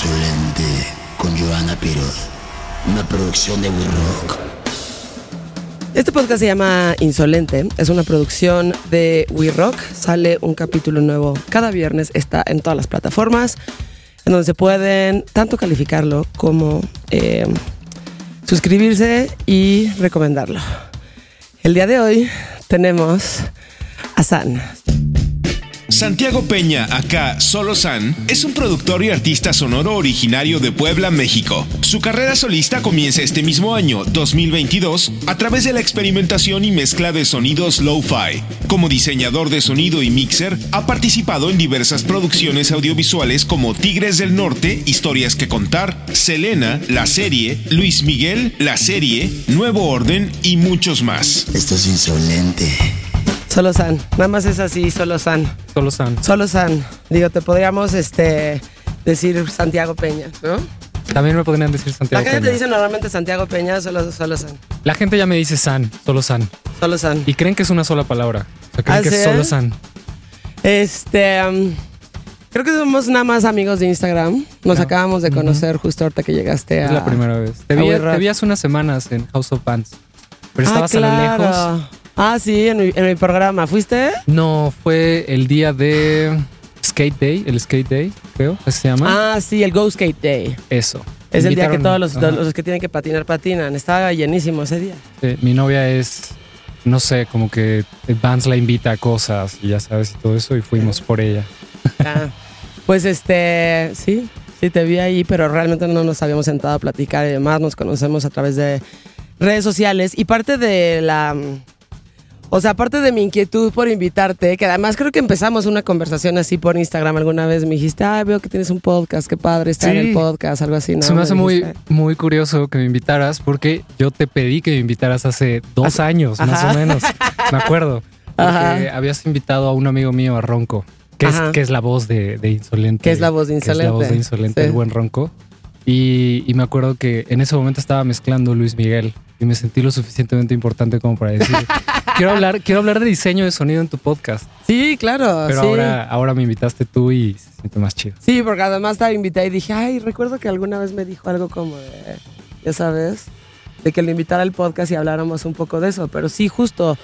Insolente con Joana Piroz. Una producción de We Rock. Este podcast se llama Insolente, es una producción de We Rock, sale un capítulo nuevo cada viernes, está en todas las plataformas, en donde se pueden tanto calificarlo como eh, suscribirse y recomendarlo. El día de hoy tenemos a San. Santiago Peña, acá Solo San, es un productor y artista sonoro originario de Puebla, México. Su carrera solista comienza este mismo año, 2022, a través de la experimentación y mezcla de sonidos lo-fi. Como diseñador de sonido y mixer, ha participado en diversas producciones audiovisuales como Tigres del Norte, Historias que contar, Selena, La Serie, Luis Miguel, La Serie, Nuevo Orden y muchos más. Esto es insolente. Solo San, nada más es así, Solo San. Solo San. Solo San. Digo, te podríamos este, decir Santiago Peña, ¿no? También me podrían decir Santiago La gente Peña. te dice normalmente Santiago Peña, solo, solo San. La gente ya me dice San, solo San. Solo San. Y creen que es una sola palabra. O sea, creen ¿Ah, que sí? es solo San. Este. um, creo que somos nada más amigos de Instagram. Nos Ah, acabamos de conocer justo ahorita que llegaste a. Es la primera vez. Te vi, te hace unas semanas en House of Bands. Pero Ah, estabas a lo lejos. Ah, sí, en mi, en mi programa. ¿Fuiste? No, fue el día de Skate Day, el Skate Day, creo, que se llama. Ah, sí, el Go Skate Day. Eso. Es el día que todos los, que tienen que patinar, patinan. Estaba llenísimo ese día. Eh, mi novia es, no sé, como que Vans la invita a cosas y ya sabes y todo eso y fuimos por ella. Ah, pues este, sí, sí te vi ahí, pero realmente no nos habíamos sentado a platicar y demás. Nos conocemos a través de redes sociales y parte de la, o sea, parte de mi inquietud por invitarte, que además creo que empezamos una conversación así por Instagram alguna vez. Me dijiste, ah, veo que tienes un podcast, qué padre estar en el podcast, algo así. ¿no? Se me hace muy, dijiste. muy curioso que me invitaras porque yo te pedí que me invitaras hace dos años, más o menos. Me acuerdo. Porque habías invitado a un amigo mío, a Ronco, que, es, Ajá. que es la voz de, de Insolente. Que es la voz de que es la voz Insolente. de Insolente, Sí. el buen Ronco. Y, y me acuerdo que en ese momento estaba mezclando Luis Miguel y me sentí lo suficientemente importante como para decir, quiero hablar, quiero hablar de diseño de sonido en tu podcast. Sí, claro. Pero sí. ahora, ahora me invitaste tú y se siente más chido. Sí, porque además te invité y dije, ay, recuerdo que alguna vez me dijo algo como de, ya sabes, de que lo invitara al podcast y habláramos un poco de eso. Pero sí, justo,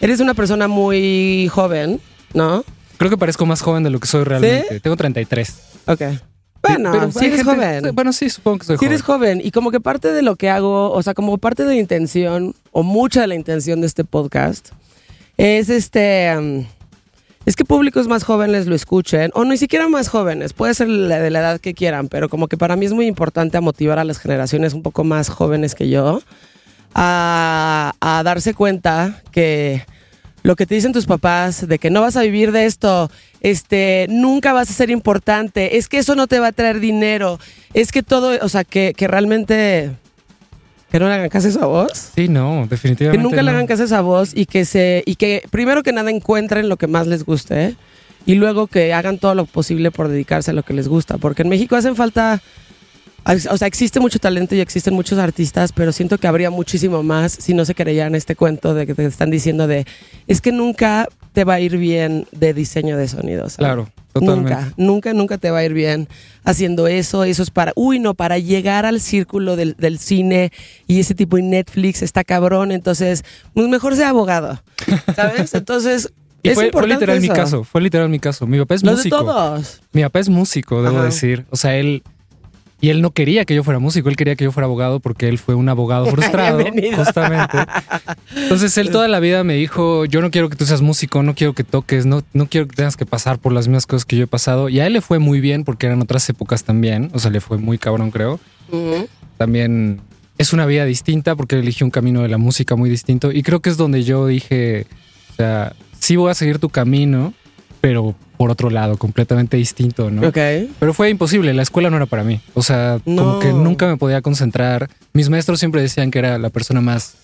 eres una persona muy joven, ¿no? Creo que parezco más joven de lo que soy realmente. Tengo 33. Ok. Bueno, Pero hay eres gente- joven. Bueno, sí, supongo que soy Sí joven. eres joven y como que parte de lo que hago, o sea, como parte de la intención, o mucha de la intención de este podcast, es este... mm, es que públicos más jóvenes lo escuchen, o ni siquiera más jóvenes, puede ser la- de la edad que quieran, pero como que para mí es muy importante motivar a las generaciones un poco más jóvenes que yo a, a darse cuenta que lo que te dicen tus papás de que no vas a vivir de esto, este, nunca vas a ser importante, es que eso no te va a traer dinero, es que todo, o sea, que, que realmente que no le hagan caso a esa voz. Sí, no, Que definitivamente. nunca le hagan caso a esa voz y que se y que primero que nada encuentren lo que más les guste y luego que hagan todo lo posible por dedicarse a lo que les gusta, porque en México hacen falta o sea, existe mucho talento y existen muchos artistas, pero siento que habría muchísimo más si no se creyeran este cuento de que te están diciendo de es que nunca te va a ir bien de diseño de sonidos. Claro, totalmente. Nunca, nunca, nunca te va a ir bien haciendo eso. Eso es para, uy, no, para llegar al círculo del, del cine y ese tipo de Netflix está cabrón. Entonces, pues mejor sea abogado, ¿sabes? Entonces, Y fue, fue literal mi eso. caso, fue literal mi caso. Mi papá es Lo de músico. todos. Mi papá es músico, debo Ajá. decir. O sea, él. Y él no quería que yo fuera músico, él quería que yo fuera abogado porque él fue un abogado frustrado, justamente. Entonces él toda la vida me dijo, yo no quiero que tú seas músico, no quiero que toques, no, no quiero que tengas que pasar por las mismas cosas que yo he pasado. Y a él le fue muy bien porque eran otras épocas también, o sea, le fue muy cabrón, creo. Ujú. También es una vida distinta porque eligió un camino de la música muy distinto. Y creo que es donde yo dije, o sea, sí voy a seguir tu camino, pero por otro lado, completamente distinto, ¿no? Ok. Pero fue imposible, la escuela no era para mí. O sea, No. como que nunca me podía concentrar. Mis maestros siempre decían que era la persona más,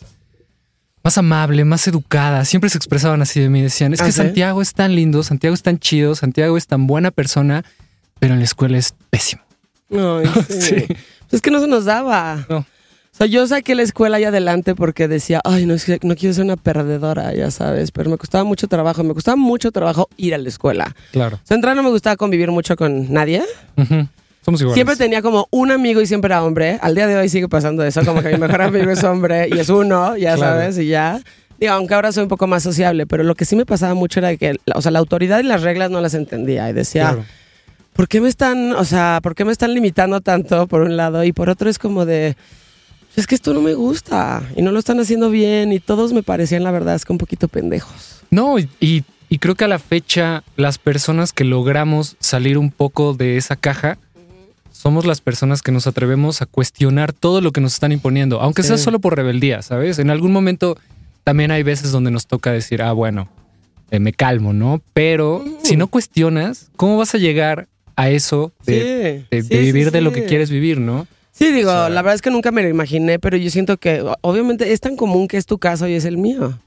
más amable, más educada. Siempre se expresaban así de mí. Decían, es ¿Ah, que sí? Santiago es tan lindo, Santiago es tan chido, Santiago es tan buena persona, pero en la escuela es pésimo. Sí. Sí. Pues es que no se nos daba. No. Sea, yo saqué la escuela ahí adelante porque decía, ay, no, es que no quiero ser una perdedora, ya sabes, pero me costaba mucho trabajo, me costaba mucho trabajo ir a la escuela. Claro. O sea, entrar no me gustaba convivir mucho con nadie. Somos iguales. Siempre tenía como un amigo y siempre era hombre. Al día de hoy sigue pasando eso, como que mi mejor amigo es hombre y es uno, ya Claro. sabes, y ya. Digo, aunque ahora soy un poco más sociable, pero lo que sí me pasaba mucho era que, o sea, la autoridad y las reglas no las entendía y decía, Claro. ¿por qué me están, o sea, por qué me están limitando tanto por un lado y por otro es como de, es que esto no me gusta y no lo están haciendo bien y todos me parecían, la verdad, es que un poquito pendejos. No, y, creo que a la fecha las personas que logramos salir un poco de esa caja somos las personas que nos atrevemos a cuestionar todo lo que nos están imponiendo, aunque sea solo por rebeldía, ¿sabes? En algún momento también hay veces donde nos toca decir, ah, bueno, eh, me calmo, ¿no? Pero si no cuestionas, ¿cómo vas a llegar a eso de, Sí, de- sí, de sí, vivir de lo que quieres vivir, ¿no? Sí, digo, O sea- la verdad es que nunca me lo imaginé, pero yo siento que obviamente es tan común que es tu caso y es el mío.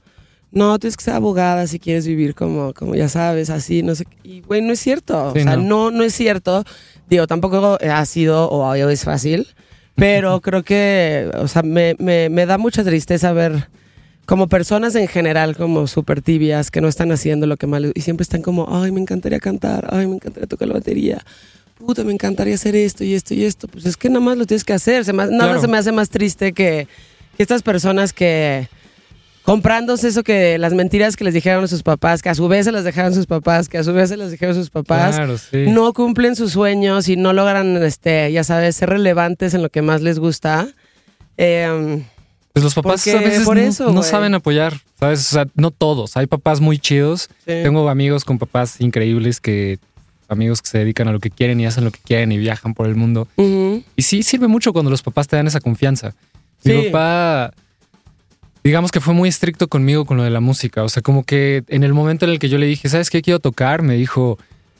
No, tienes que ser abogada si quieres vivir como, como ya sabes, así, no sé. Y, güey, no es cierto. Sí, o sea, no. no. no, es cierto. Digo, tampoco ha sido o es fácil, pero creo que, o sea, me, me, me da mucha tristeza ver como personas en general como súper tibias que no están haciendo lo que mal y siempre están como, ay, me encantaría cantar, ay, me encantaría tocar la batería, puta, me encantaría hacer esto y esto y esto. Pues es que nada más lo tienes que hacer. Se me- nada Claro. se me hace más triste que, que estas personas que comprándose eso que las mentiras que les dijeron a sus papás, que a su vez se las dejaron sus papás, que a su vez se las dijeron sus papás, Claro, sí. no cumplen sus sueños y no logran, este, ya sabes, ser relevantes en lo que más les gusta. Eh, Pues los papás Porque a veces por no, eso, no güey. saben apoyar, ¿sabes? O sea, no todos. Hay papás muy chidos. Sí. Tengo amigos con papás increíbles que amigos que se dedican a lo que quieren y hacen lo que quieren y viajan por el mundo. Y sí sirve mucho cuando los papás te dan esa confianza. Mi papá, digamos que fue muy estricto conmigo con lo de la música. O sea, como que en el momento en el que yo le dije, ¿sabes qué quiero tocar? Me dijo,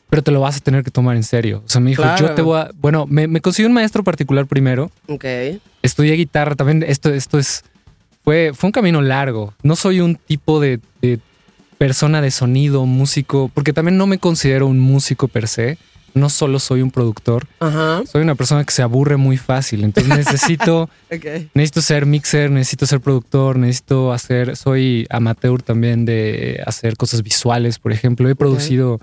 pero te lo vas a tener que tomar en serio. O sea, me dijo, Claro. yo te voy a... Bueno, me, me consiguió un maestro particular primero. Ok. Estudié guitarra también. Esto, esto es... Fue, fue un camino largo. No soy un tipo de, de persona de sonido, músico, porque también no me considero un músico per se. No solo soy un productor. Ajá. Soy una persona que se aburre muy fácil. Entonces necesito, necesito ser mixer, necesito ser productor, necesito hacer. Soy amateur también de hacer cosas visuales, por ejemplo. He producido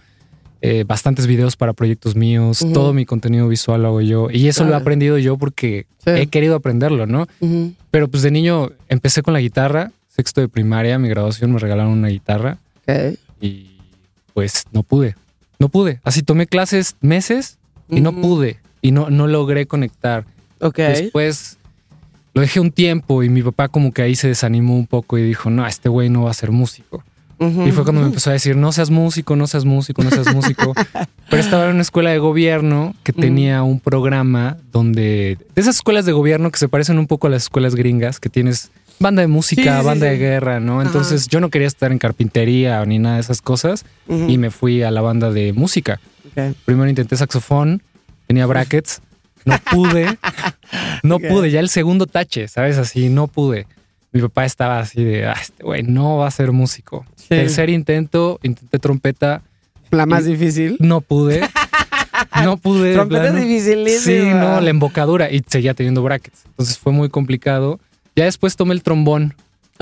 eh, bastantes videos para proyectos míos. Todo mi contenido visual lo hago yo. Y eso lo he aprendido yo porque Sí. he querido aprenderlo, ¿no? Pero pues de niño empecé con la guitarra. Sexto de primaria, mi graduación me regalaron una guitarra y pues no pude. No pude. Así tomé clases meses y no Ujú. pude. Y no, no logré conectar. Ok. Después lo dejé un tiempo y mi papá como que ahí se desanimó un poco y dijo, no, este güey no va a ser músico. Y fue cuando me empezó a decir, no seas músico, no seas músico, no seas músico. Pero estaba en una escuela de gobierno que tenía un programa donde, de esas escuelas de gobierno que se parecen un poco a las escuelas gringas, que tienes banda de música, Sí, sí, banda sí. de guerra, ¿no? Ajá. Entonces yo no quería estar en carpintería ni nada de esas cosas Ujú. y me fui a la banda de música. Ok. Primero intenté saxofón, tenía brackets, no pude, no Ok. pude, ya el segundo tache, ¿sabes? Así, no pude. Mi papá estaba así de, ah, este güey no va a ser músico. Sí. Tercer intento, intenté trompeta, La más difícil. no pude. No pude. de Trompeta dificilísima. Sí, no, la embocadura y seguía teniendo brackets. Entonces fue muy complicado. Ya después tomé el trombón,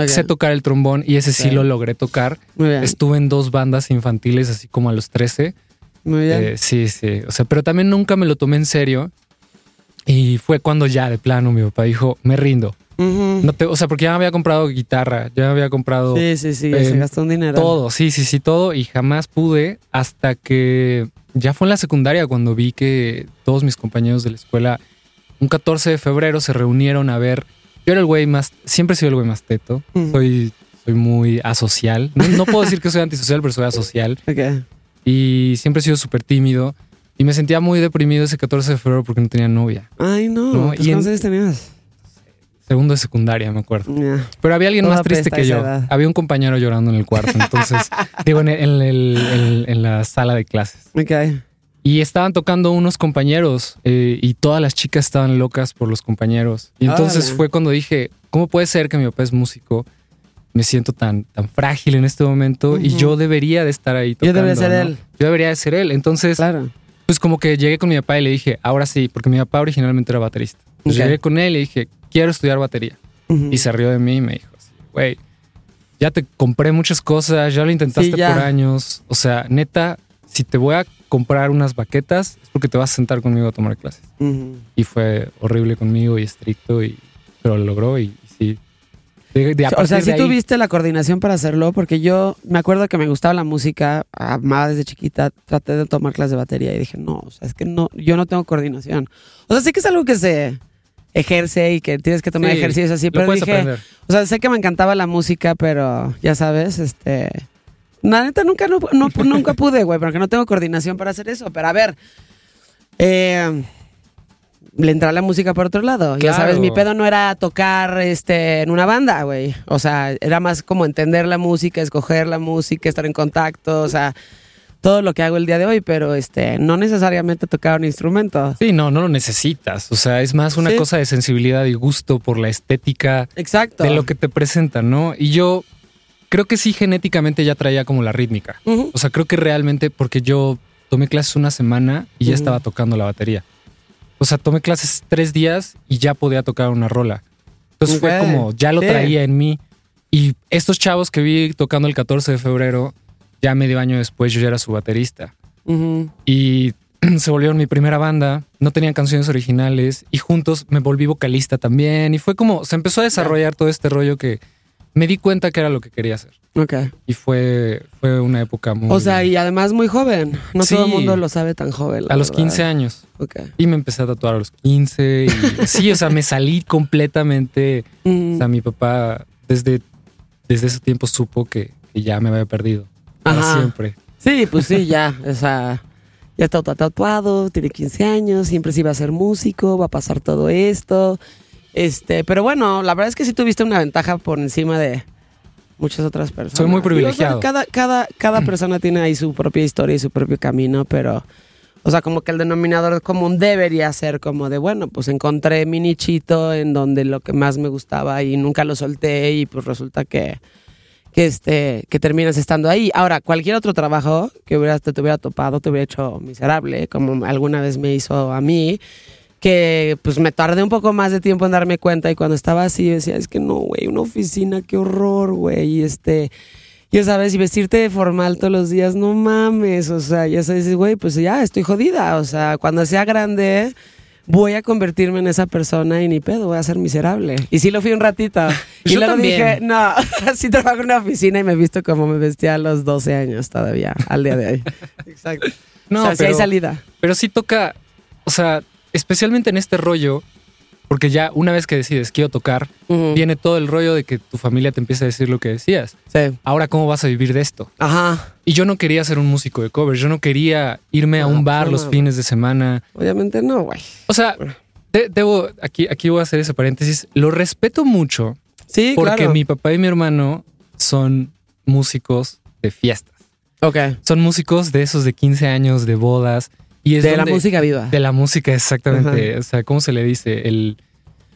sé tocar el trombón y ese sí lo logré tocar. Estuve en dos bandas infantiles, así como a los 13. Muy bien. Eh, sí, sí. O sea, pero también nunca me lo tomé en serio. Y fue cuando ya de plano mi papá dijo, me rindo. Ujú. No te, o sea, porque ya me había comprado guitarra, ya me había comprado Sí, sí, sí. eh, se gastó un dinero. todo, sí, sí, sí, todo. Y jamás pude hasta que ya fue en la secundaria cuando vi que todos mis compañeros de la escuela, un 14 de febrero, se reunieron a ver. Yo era el güey más, siempre he sido el güey más teto. Soy, soy muy asocial. No, no puedo decir que soy antisocial, pero soy asocial Ok. y siempre he sido súper tímido. Y me sentía muy deprimido ese 14 de febrero porque no tenía novia. Ay, no. No, ¿Pues y en- ¿Cuántos años tenías? Segundo de secundaria, me acuerdo. Pero había alguien Toda más triste que yo. edad. Había un compañero llorando en el cuarto. Entonces, digo, en, el- en el- en- en la sala de clases. Ok. Y estaban tocando unos compañeros eh, y todas las chicas estaban locas por los compañeros. Y entonces fue cuando dije, ¿cómo puede ser que mi papá es músico? Me siento tan, tan frágil en este momento y yo debería de estar ahí Yo tocando. debería ser ¿no? él. Yo debería de ser él. Entonces, Claro. pues como que llegué con mi papá y le dije, ahora sí, porque mi papá originalmente era baterista. Entonces llegué con él y le dije, quiero estudiar batería. Y se rió de mí y me dijo, güey, ya te compré muchas cosas, ya lo intentaste Sí, ya. por años. O sea, neta, si te voy a comprar unas baquetas, es porque te vas a sentar conmigo a tomar clases. Y fue horrible conmigo y estricto, y, pero lo logró y, y sí. De- de a O sea, sí ahí- tuviste la coordinación para hacerlo, porque yo me acuerdo que me gustaba la música, amaba desde chiquita, traté de tomar clases de batería y dije, no, o sea, es que no, yo no tengo coordinación. O sea, sí que es algo que se ejerce y que tienes que tomar Sí, ejercicios así, pero puedes dije, aprender. o sea, sé que me encantaba la música, pero ya sabes, este, la neta nunca, no, no- nunca pude, güey, porque no tengo coordinación para hacer eso, pero a ver, eh, le entra la música por otro lado. Ya sabes, mi pedo no era tocar este, en una banda, güey. O sea, era más como entender la música, escoger la música, estar en contacto, o sea, todo lo que hago el día de hoy, pero este, no necesariamente tocar un instrumento. Sí, no, no lo necesitas. O sea, es más una Sí. cosa de sensibilidad y gusto por la estética Exacto. de lo que te presentan, ¿no? Y yo creo que sí genéticamente ya traía como la rítmica. O sea, creo que realmente porque yo tomé clases una semana y ya estaba tocando la batería. O sea, tomé clases tres días y ya podía tocar una rola. Entonces fue como, ya lo traía en mí. Y estos chavos que vi tocando el 14 de febrero, ya medio año después yo ya era su baterista. Ujú. Y se volvieron mi primera banda, no tenían canciones originales y juntos me volví vocalista también. Y fue como, se empezó a desarrollar todo este rollo que me di cuenta que era lo que quería hacer. Ok. Y fue, fue una época muy... O sea, y además muy joven. No Sí. todo el mundo lo sabe tan joven. a los verdad. 15 años. Ok. Y me empecé a tatuar a los 15. Y sí, o sea, me salí completamente. Mm. O sea, mi papá desde, desde ese tiempo supo que, que ya me había perdido. Para Ajá. siempre. Sí, pues sí, ya. O sea, ya está tatuado, tiene 15 años, siempre sí va a ser músico, va a pasar todo esto. Este, pero bueno, la verdad es que sí tuviste una ventaja por encima de muchas otras personas. Soy muy privilegiado. cada, cada, cada persona tiene ahí su propia historia y su propio camino, pero, o sea, como que el denominador común debería ser como de, bueno, pues encontré mi nichito en donde lo que más me gustaba y nunca lo solté y pues resulta que, que este que terminas estando ahí. Ahora, cualquier otro trabajo que hubieras, te, te hubiera topado te hubiera hecho miserable, como alguna vez me hizo a mí, que pues me tardé un poco más de tiempo en darme cuenta y cuando estaba así yo decía, es que no, güey, una oficina, qué horror, güey, y este... Ya sabes, y vestirte de formal todos los días, no mames, o sea, ya sabes, güey, pues ya estoy jodida, o sea, cuando sea grande voy a convertirme en esa persona y ni pedo, voy a ser miserable. Y sí lo fui un ratito. y Yo luego también. dije, no, sí trabajo en una oficina y me he visto como me vestía a los 12 años todavía, al día de hoy. Exacto. No, o sea, sí hay pero- salida. Pero sí toca, o sea, especialmente en este rollo, porque ya una vez que decides quiero tocar, viene todo el rollo de que tu familia te empieza a decir lo que decías. Sí. Ahora, ¿cómo vas a vivir de esto? Ajá. Y yo no quería ser un músico de covers, yo no quería irme a un bar los no, fines de semana. Obviamente no, güey. O sea, de- debo, aquí, aquí voy a hacer ese paréntesis. Lo respeto mucho Sí, porque claro. mi papá y mi hermano son músicos de fiestas. Ok. Son músicos de esos de 15 años, de bodas. Y es de la música viva. De la música, exactamente. O sea, ¿cómo se le dice? El,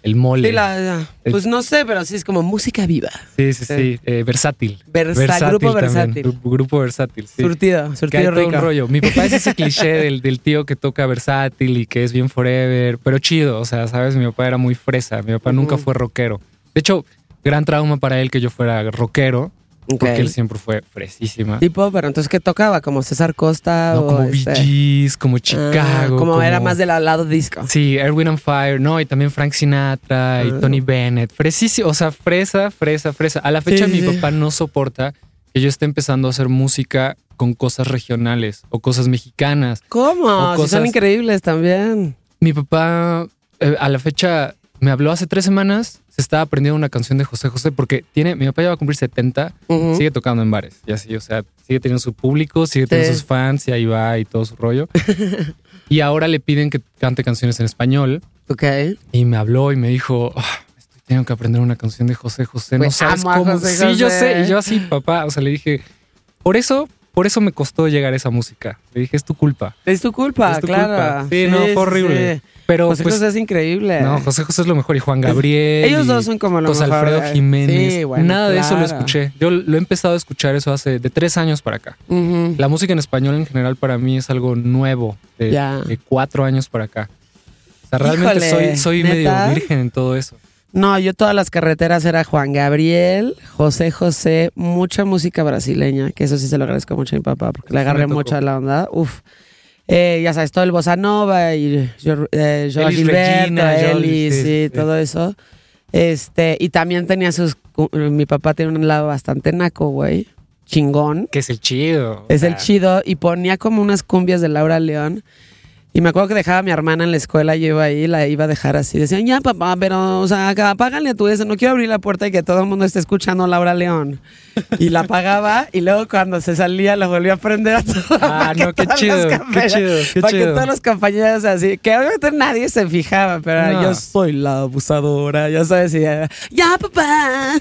el mole. Sí, la- la- pues no sé, pero sí es como música viva. Sí, sí, sí. Eh, versátil. Versa- grupo también. versátil. Grupo, grupo versátil. Sí. Surtido, surtido todo un rico. rollo. Mi papá es ese cliché del, del tío que toca versátil y que es bien forever, pero chido. O sea, sabes, mi papá era muy fresa. Mi papá nunca fue rockero. De hecho, gran trauma para él que yo fuera rockero, Porque él siempre fue fresísima. Tipo, pero entonces, ¿qué tocaba? ¿Como César Costa? No, o como este- Bee Gees, como Chicago. Ah, como, era más del lado disco. Sí, Erwin and Fire, no, y también Frank Sinatra y Ah. Tony Bennett. Fresísimo, o sea, fresa, fresa, fresa. A la fecha Sí, mi sí, papá no soporta que yo esté empezando a hacer música con cosas regionales o cosas mexicanas. ¿Cómo? O Si son increíbles también. Mi papá eh, a la fecha me habló hace tres semanas, se estaba aprendiendo una canción de José José porque tiene, mi papá ya va a cumplir 70, Ujú. sigue tocando en bares y así, o sea, sigue teniendo su público, sigue teniendo Sí. sus fans y ahí va y todo su rollo. y ahora le piden que cante canciones en español. Ok. Y me habló y me dijo, "Ah, estoy tengo que aprender una canción de José José. No Güey, sabes cómo. José sí, yo sé. Y yo así, papá. O sea, le dije, por eso, por eso me costó llegar a esa música. Le dije, es tu culpa. Es tu culpa, Es tu claro. culpa. Sí, no, fue horrible. sí. Pero José pues, José es increíble. no, José José es lo mejor. Y Juan Gabriel. Ellos dos son como lo José mejor, Alfredo eh. Jiménez. Sí, bueno, Nada de eso lo escuché. Yo lo he empezado a escuchar eso hace de tres años para acá. La música en español en general para mí es algo nuevo. De, cuatro años para acá. O sea, realmente Híjole, soy, soy medio virgen en todo eso. No, yo todas las carreteras era Juan Gabriel, José José, mucha música brasileña, que eso sí se lo agradezco mucho a mi papá, porque le agarré mucho a la onda. Uf. Eh, ya sabes, todo el bossa nova y yo, eh, Elis Gilberto, Regina, Joao- Elis, sí, sí, sí. todo eso. Este, y también tenía sus. Mi papá tiene un lado bastante naco, güey. Chingón. Que es el chido. Es o el chido. Y ponía como unas cumbias de Laura León. Y me acuerdo que dejaba a mi hermana en la escuela, yo iba ahí, la iba a dejar así. Decían, ya papá, pero, o sea, apágale a tu eso, no quiero abrir la puerta y que todo el mundo esté escuchando Laura León. Y la apagaba y luego cuando se salía la volvía a prender a toda Ah, no, qué todos chido, qué chido, qué Para que todos los compañeros así, que obviamente nadie se fijaba, pero No. yo soy la abusadora, ya sabes, y ya, ya papá.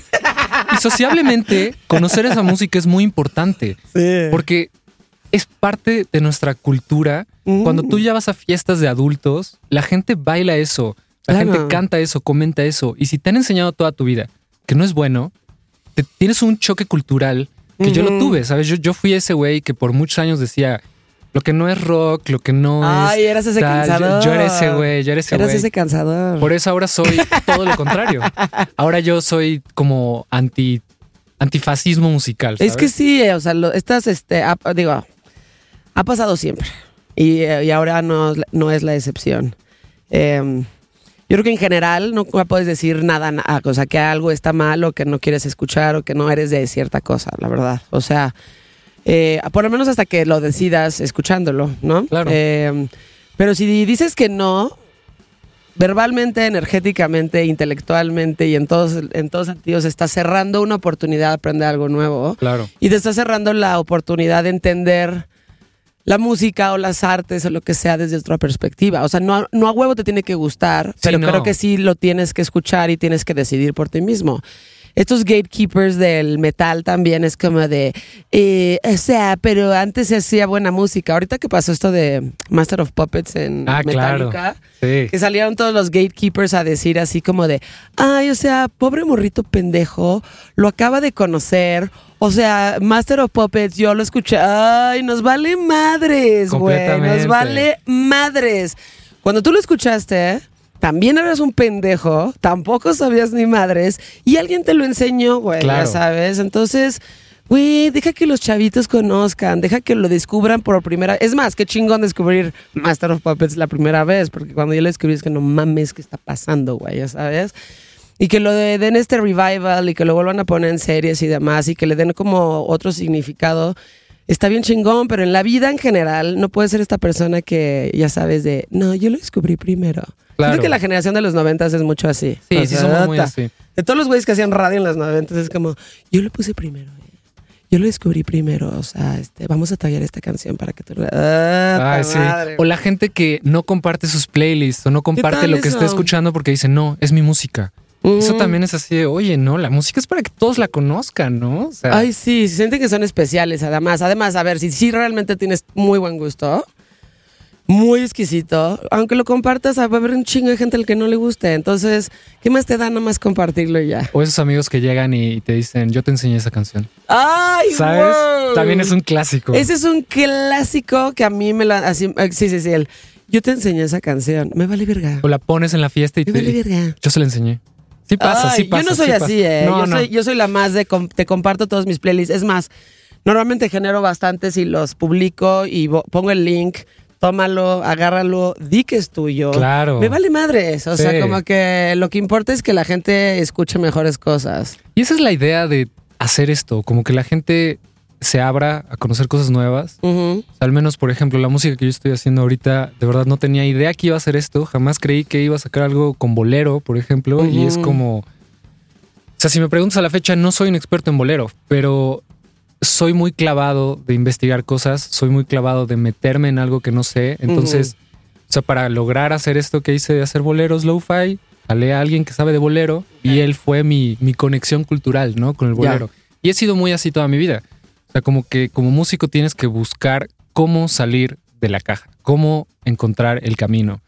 Y sociablemente, conocer esa música es muy importante. Sí. Porque es parte de nuestra cultura. Mm. Cuando tú ya vas a fiestas de adultos, la gente baila eso, la Claro. gente canta eso, comenta eso. Y si te han enseñado toda tu vida que no es bueno, te- tienes un choque cultural que yo lo tuve, ¿sabes? Yo, yo fui ese güey que por muchos años decía lo que no es rock, lo que no Ay, es. eras ese tal". Yo- cansador. Yo, era ese güey, yo era ese Eras güey. ese cansador. Por eso ahora soy todo lo contrario. Ahora yo soy como anti antifascismo musical. Es que sí, o sea, lo- estas, este, digo, ha pasado siempre. Y, eh, y ahora no, no es la excepción. Eh, yo creo que en general no puedes decir nada, na- o sea, que algo está mal o que no quieres escuchar o que no eres de cierta cosa, la verdad. O sea, eh, por lo menos hasta que lo decidas escuchándolo, ¿no? Claro. Eh, pero si dices que no, verbalmente, energéticamente, intelectualmente y en todos, en todos sentidos, estás cerrando una oportunidad de aprender algo nuevo Claro. y te está cerrando la oportunidad de entender la música o las artes o lo que sea desde otra perspectiva. O sea, no, a- no a huevo te tiene que gustar, pero no. creo que sí lo tienes que escuchar y tienes que decidir por ti mismo. Estos gatekeepers del metal también es como de, eh, o sea, pero antes se hacía buena música. Ahorita que pasó esto de Master of Puppets en Ah, claro. Metallica, Sí. que salieron todos los gatekeepers a decir así como de, ay, o sea, pobre morrito pendejo, lo acaba de conocer. O sea, Master of Puppets, yo lo escuché. Ay, nos vale madres, güey. Nos vale madres. Cuando tú lo escuchaste, también eras un pendejo, tampoco sabías ni madres, y alguien te lo enseñó, güey, Claro. ya sabes. Entonces, güey, deja que los chavitos conozcan, deja que lo descubran por primera Es más, qué chingón descubrir Master of Puppets la primera vez, porque cuando yo lo descubrí es que no mames, ¿qué está pasando, güey? Ya sabes. Y que lo de- den este revival y que lo vuelvan a poner en series y demás y que le den como otro significado. Está bien chingón, pero en la vida en general no puedes ser esta persona que ya sabes de, no, yo lo descubrí primero. Claro. Creo que la generación de los noventas es mucho así. Sí, O sí sea, somos muy así. De todos los güeyes que hacían radio en los noventas es como, yo lo puse primero. eh. Yo lo descubrí primero, o sea, este, vamos a tallar esta canción para que tú... Ah, Ay, sí. O la gente que no comparte sus playlists o no comparte lo que eso? está escuchando porque dice, no, es mi música. Eso Mm. también es así de, oye, no, la música es para que todos la conozcan, ¿no? O sea, Ay, sí, se sienten que son especiales, además. Además, a ver, si, si realmente tienes muy buen gusto, muy exquisito, aunque lo compartas, va a haber un chingo de gente al que no le guste. Entonces, ¿qué más te da nada más compartirlo y ya? O esos amigos que llegan y te dicen, yo te enseñé esa canción. ¡Ay, ¿Sabes? wow! También es un clásico. Ese es un clásico que a mí me la... Así, eh, sí, sí, sí, el, yo te enseñé esa canción. Me vale verga. O la pones en la fiesta y Me te... vale verga. Yo se la enseñé. Sí pasa, Ay, sí pasa. Yo no soy sí así. ¿eh? No, yo, no. Soy, yo soy la más de... com- te comparto todos mis playlists. Es más, normalmente genero bastantes y los publico y pongo el link. Tómalo, agárralo, di que es tuyo. Claro. Me vale madres. O Sí. sea, como que lo que importa es que la gente escuche mejores cosas. Y esa es la idea de hacer esto, como que la gente se abra a conocer cosas nuevas. Ujú. O sea, al menos, por ejemplo, la música que yo estoy haciendo ahorita, de verdad no tenía idea que iba a hacer esto. Jamás creí que iba a sacar algo con bolero, por ejemplo. Y es como. O sea, si me preguntas a la fecha, no soy un experto en bolero, pero soy muy clavado de investigar cosas, soy muy clavado de meterme en algo que no sé. Entonces, o sea, para lograr hacer esto que hice de hacer boleros lo-fi, jalé a alguien que sabe de bolero y él fue mi, mi conexión cultural, ¿no? Con el bolero. Y he sido muy así toda mi vida. O sea, como que como músico tienes que buscar cómo salir de la caja, cómo encontrar el camino,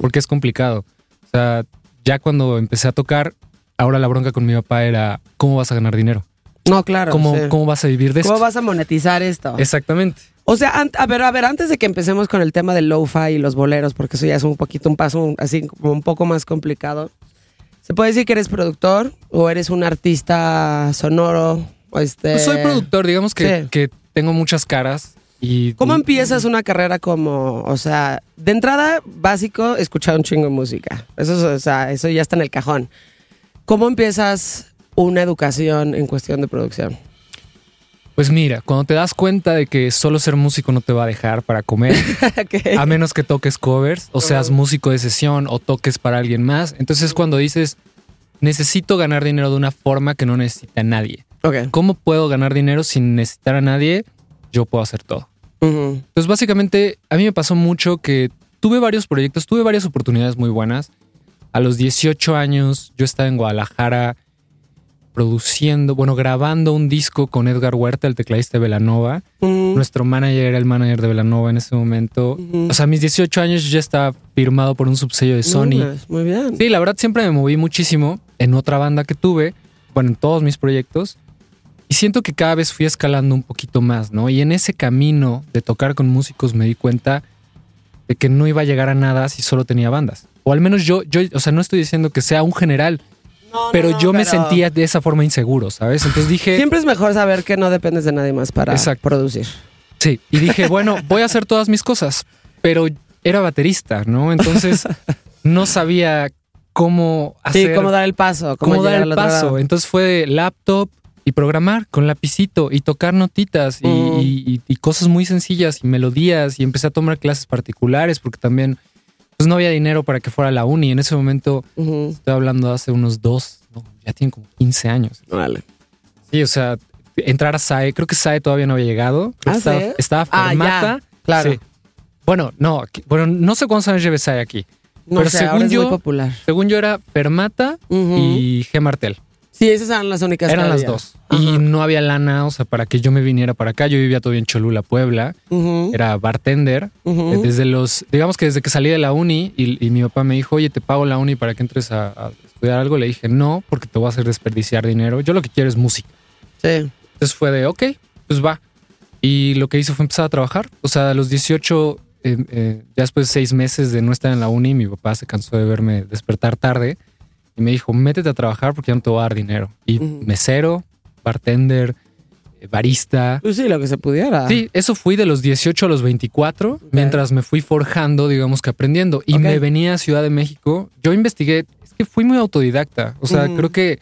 porque es complicado. O sea, ya cuando empecé a tocar, ahora la bronca con mi papá era, ¿cómo vas a ganar dinero? No, claro. ¿Cómo, sí. ¿cómo vas a vivir de ¿Cómo esto? vas a monetizar esto? Exactamente. O sea, a ver, a ver, antes de que empecemos con el tema del lo-fi y los boleros, porque eso ya es un poquito un paso un- así como un poco más complicado. ¿Se puede decir que eres productor o eres un artista sonoro? O este... Pues soy productor, digamos que, Sí. que tengo muchas caras. Y ¿Cómo empiezas una carrera como, o sea, de entrada, básico, escuchar un chingo de música? Eso, es, o sea, eso ya está en el cajón. ¿Cómo empiezas una educación en cuestión de producción? Pues mira, cuando te das cuenta de que solo ser músico no te va a dejar para comer, a menos que toques covers o seas músico de sesión o toques para alguien más, entonces es cuando dices, necesito ganar dinero de una forma que no necesita a nadie. Ok. ¿Cómo puedo ganar dinero sin necesitar a nadie? Yo puedo hacer todo. Entonces, básicamente, a mí me pasó mucho que tuve varios proyectos, tuve varias oportunidades muy buenas. A los 18 años, yo estaba en Guadalajara produciendo, bueno, grabando un disco con Edgar Huerta, el tecladista de Velanova. Nuestro manager era el manager de Velanova en ese momento. Ujú. O sea, a mis 18 años yo ya estaba firmado por un subsello de Sony. Muy bien. Sí, la verdad siempre me moví muchísimo en otra banda que tuve, bueno, en todos mis proyectos. Y siento que cada vez fui escalando un poquito más, ¿no? Y en ese camino de tocar con músicos me di cuenta de que no iba a llegar a nada si solo tenía bandas. O al menos yo, yo, o sea, no estoy diciendo que sea un general, No, pero no, yo me sentía de esa forma inseguro, ¿sabes? Entonces dije, Siempre es mejor saber que no dependes de nadie más para Exacto. producir. sí, y dije, bueno, voy a hacer todas mis cosas, pero era baterista, ¿no? Entonces no sabía cómo Sí, hacer cómo dar el paso. Cómo, cómo dar llegar el paso. lado. Entonces fue de laptop y programar con lapicito y tocar notitas y, Mm. y- y- y cosas muy sencillas y melodías y empecé a tomar clases particulares porque también pues no había dinero para que fuera a la uni. En ese momento estoy hablando de hace unos dos, no, ya tienen como 15 años. Vale. Sí, o sea, entrar a SAE, creo que SAE todavía no había llegado. ¿Ah, estaba, sí? estaba Ah, Fermata. ya, claro. Sí. Bueno, no, bueno, no sé cuántos años lleve SAE aquí. No Pero sé, según ahora es yo- muy popular. Según yo era Fermata y G. Martel. Sí, esas eran las únicas Eran las dos. Y no había lana, o sea, para que yo me viniera para acá. Yo vivía todavía en Cholula, Puebla. Era bartender. Eh, Desde los, digamos que desde que salí de la uni y, y mi papá me dijo, oye, te pago la uni para que entres a, a estudiar algo. Le dije, no, porque te voy a hacer desperdiciar dinero. Yo lo que quiero es música. Sí. Entonces fue de, ok, pues va. Y lo que hice fue empezar a trabajar. O sea, a los 18, eh, eh, ya después de seis meses de no estar en la uni, mi papá se cansó de verme despertar tarde y me dijo, métete a trabajar porque ya no te voy a dar dinero. Y mesero, bartender, eh, barista. Pues sí, lo que se pudiera. Sí, eso fui de los 18 a los 24, mientras me fui forjando, digamos que aprendiendo. Y me venía a Ciudad de México. Yo investigué, es que fui muy autodidacta. O sea, creo que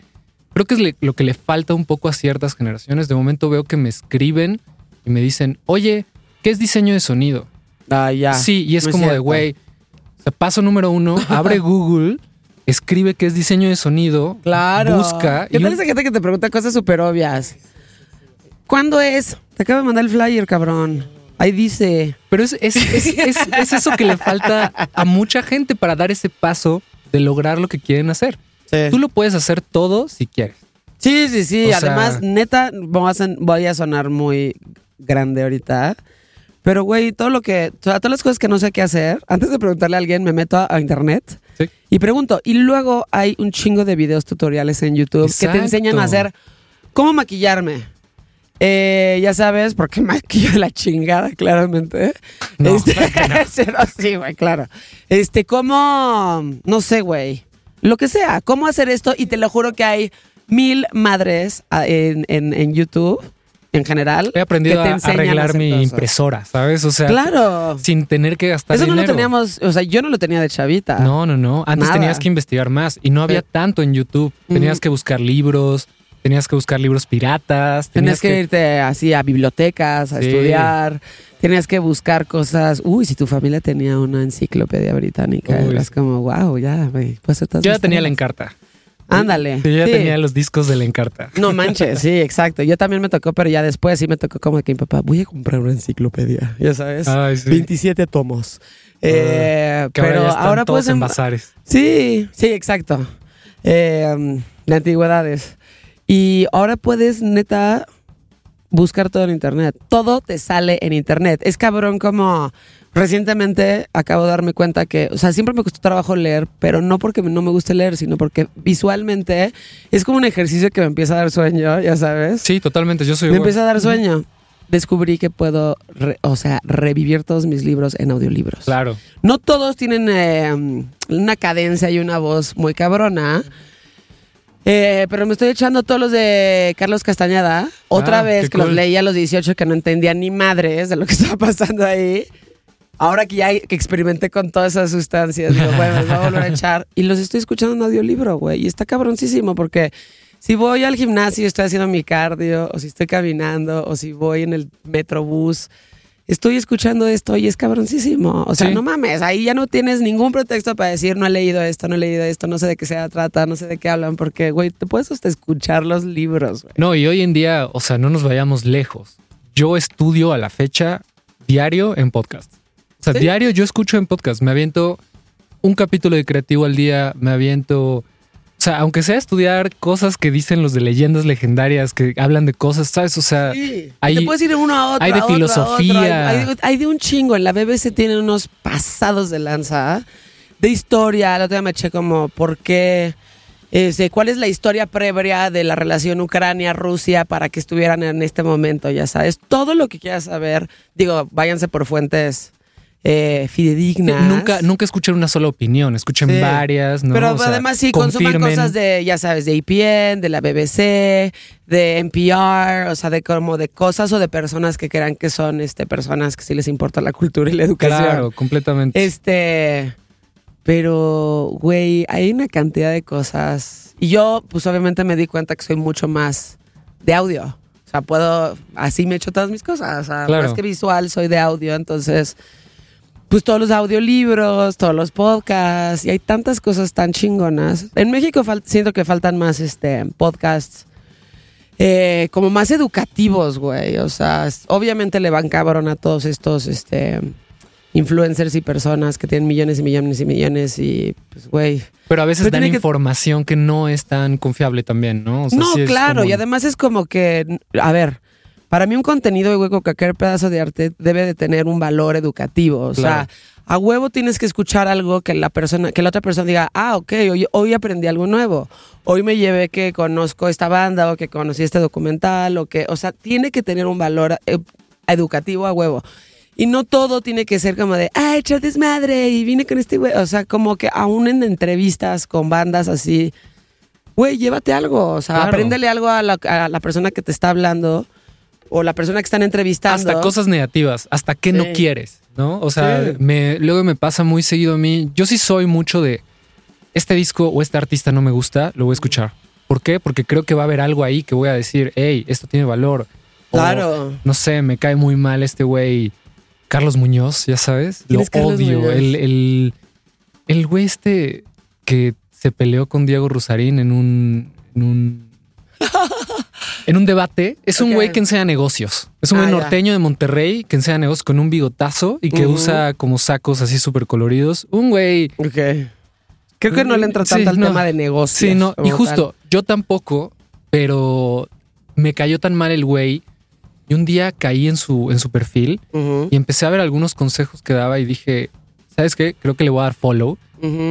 creo que es lo que le falta un poco a ciertas generaciones. De momento veo que me escriben y me dicen, oye, ¿qué es diseño de sonido? Ah, ya. sí, y es como de, güey, o sea, paso número uno, abre Google, escribe qué es diseño de sonido, Claro. busca. ¿Qué tal esa gente que te pregunta cosas súper obvias? ¿Cuándo es? Te acabo de mandar el flyer, cabrón. Ahí dice. Pero es, es, es, es- es eso que le falta a mucha gente para dar ese paso de lograr lo que quieren hacer. Tú lo puedes hacer todo si quieres. Sí, sí, sí. O sea- Además, neta, voy a, sonar muy grande ahorita. Pero, güey, todo lo que. todas las cosas que no sé qué hacer, antes de preguntarle a alguien, me meto a, a internet Sí. y pregunto. Y luego hay un chingo de videos tutoriales en YouTube que te enseñan a hacer cómo maquillarme. Eh, ya sabes, porque maquillo de la chingada, claramente. No, Este, sí, güey, claro. Este, cómo, no sé, güey. Lo que sea, cómo hacer esto. Y te lo juro que hay mil madres ah, en, en, en YouTube, en general. He aprendido que te a arreglar hacer mi impresora, ¿sabes? O sea, Claro. sin tener que gastar Eso no dinero. lo teníamos, o sea, yo no lo tenía de chavita. No, no, no. Antes Nada. tenías que investigar más y no había Sí. tanto en YouTube. Tenías que buscar libros, tenías que buscar libros piratas, Tenías tenías, que, irte así a bibliotecas, a Sí. estudiar. Tenías que buscar cosas. Uy, si tu familia tenía una enciclopedia británica, Uy. eras como, wow, ya, güey. Pues Yo ya tenía la encarta. Ándale. Yo ya sí. tenía los discos de la encarta. No manches, sí, exacto. Yo también me tocó, pero ya después sí me tocó como que mi papá, voy a comprar una enciclopedia, ya sabes. Ay, sí. 27 tomos. Eh, Que ahora pero ya están ahora todos pues en bazares. Sí, sí, exacto. Eh, de antigüedades. Y ahora puedes, neta, buscar todo en internet. Todo te sale en internet. Es cabrón como recientemente acabo de darme cuenta que, o sea, siempre me costó trabajo leer, pero no porque no me guste leer, sino porque visualmente es como un ejercicio que me empieza a dar sueño, ya sabes. Sí, totalmente. Yo soy me igual. empieza a dar sueño. Descubrí que puedo, re- o sea, revivir todos mis libros en audiolibros. Claro. No todos tienen eh, una cadencia y una voz muy cabrona, Eh, pero me estoy echando todos los de Carlos Castañeda. Otra Ah, vez que los leí a los 18 que no entendía ni madres de lo que estaba pasando ahí. Ahora que ya que experimenté con todas esas sustancias, digo, bueno, los voy a volver a echar. Y los estoy escuchando en audiolibro, güey. Y está cabroncísimo porque si voy al gimnasio y estoy haciendo mi cardio, o si estoy caminando, o si voy en el metrobús, estoy escuchando esto y es cabroncísimo. O sea, Sí. no mames, ahí ya no tienes ningún pretexto para decir no he leído esto, no he leído esto, no sé de qué se trata, no sé de qué hablan, porque, güey, te puedes hasta escuchar los libros, güey. No, y hoy en día, o sea, no nos vayamos lejos. Yo estudio a la fecha diario en podcast. O sea, ¿Sí? diario yo escucho en podcast. Me aviento un capítulo de creativo al día, me aviento. O sea, aunque sea estudiar cosas que dicen los de leyendas legendarias, que hablan de cosas, ¿sabes? O sea, Sí. hay- te puedes ir de uno a otro. hay de a otro, a otro. filosofía. Hay, hay- hay de un chingo. En la BBC tienen unos pasados de lanza de historia. La otra día me eché como, ¿por qué? Este, ¿Cuál es la historia previa de la relación Ucrania-Rusia para que estuvieran en este momento? Ya sabes, todo lo que quieras saber. Digo, váyanse por fuentes eh, fidedignas. nunca, nunca escuchen una sola opinión, escuchen Sí. varias, ¿no? Pero O sea, además sí, consuman confirmen. cosas de, ya sabes, de EPN, de la BBC, de NPR, o sea, de como de cosas o de personas que crean que son este, personas que sí les importa la cultura y la educación. Claro, completamente. Este, pero, güey, hay una cantidad de cosas. Y yo, pues obviamente me di cuenta que soy mucho más de audio. O sea, puedo, así me echo todas mis cosas. O sea, Claro. más que visual, soy de audio. Entonces, pues todos los audiolibros, todos los podcasts, y hay tantas cosas tan chingonas. En México siento que faltan más este, podcasts. eh, como más educativos, güey. O sea, obviamente le van cabrón a todos estos este, influencers y personas que tienen millones y millones y millones y, pues, güey. Pero a veces Pero dan que- información que no es tan confiable también, ¿no? O sea, no, sí claro, como- y además es como que, a ver, para mí un contenido de hueco, cualquier pedazo de arte debe de tener un valor educativo. O Claro. sea, a huevo tienes que escuchar algo que la persona, que la otra persona diga, ah, ok, hoy, hoy aprendí algo nuevo. Hoy me llevé que conozco esta banda o que conocí este documental o que, o sea, tiene que tener un valor eh, educativo a huevo. Y no todo tiene que ser como de, ah, echar desmadre y vine con este güey. O sea, como que aún en entrevistas con bandas así, güey, llévate algo. O sea, Claro. apréndele algo a la, a la persona que te está hablando o la persona que están entrevistando. hasta cosas negativas, hasta que no quieres, ¿no? O sea, Sí. me, luego me pasa muy seguido a mí. Yo sí soy mucho de este disco o este artista no me gusta, lo voy a escuchar. ¿Por qué? Porque creo que va a haber algo ahí que voy a decir, hey, esto tiene valor. O, Claro. no sé, me cae muy mal este güey Carlos Muñoz, ya sabes. ¿Quién Lo odio. Muñoz? El, el, el güey este que se peleó con Diego Rusarín en un. En un en un debate. Es un güey que enseña negocios. Es un Ah, güey ya. norteño de Monterrey que enseña negocios con un bigotazo y que usa como sacos así súper coloridos. Un güey. Ok. Creo que no le entra tanto Sí, al no. tema de negocios. Sí, no. Y justo, yo tampoco, pero me cayó tan mal el güey. Y un día caí en su, en su perfil y empecé a ver algunos consejos que daba y dije, ¿sabes qué? Creo que le voy a dar follow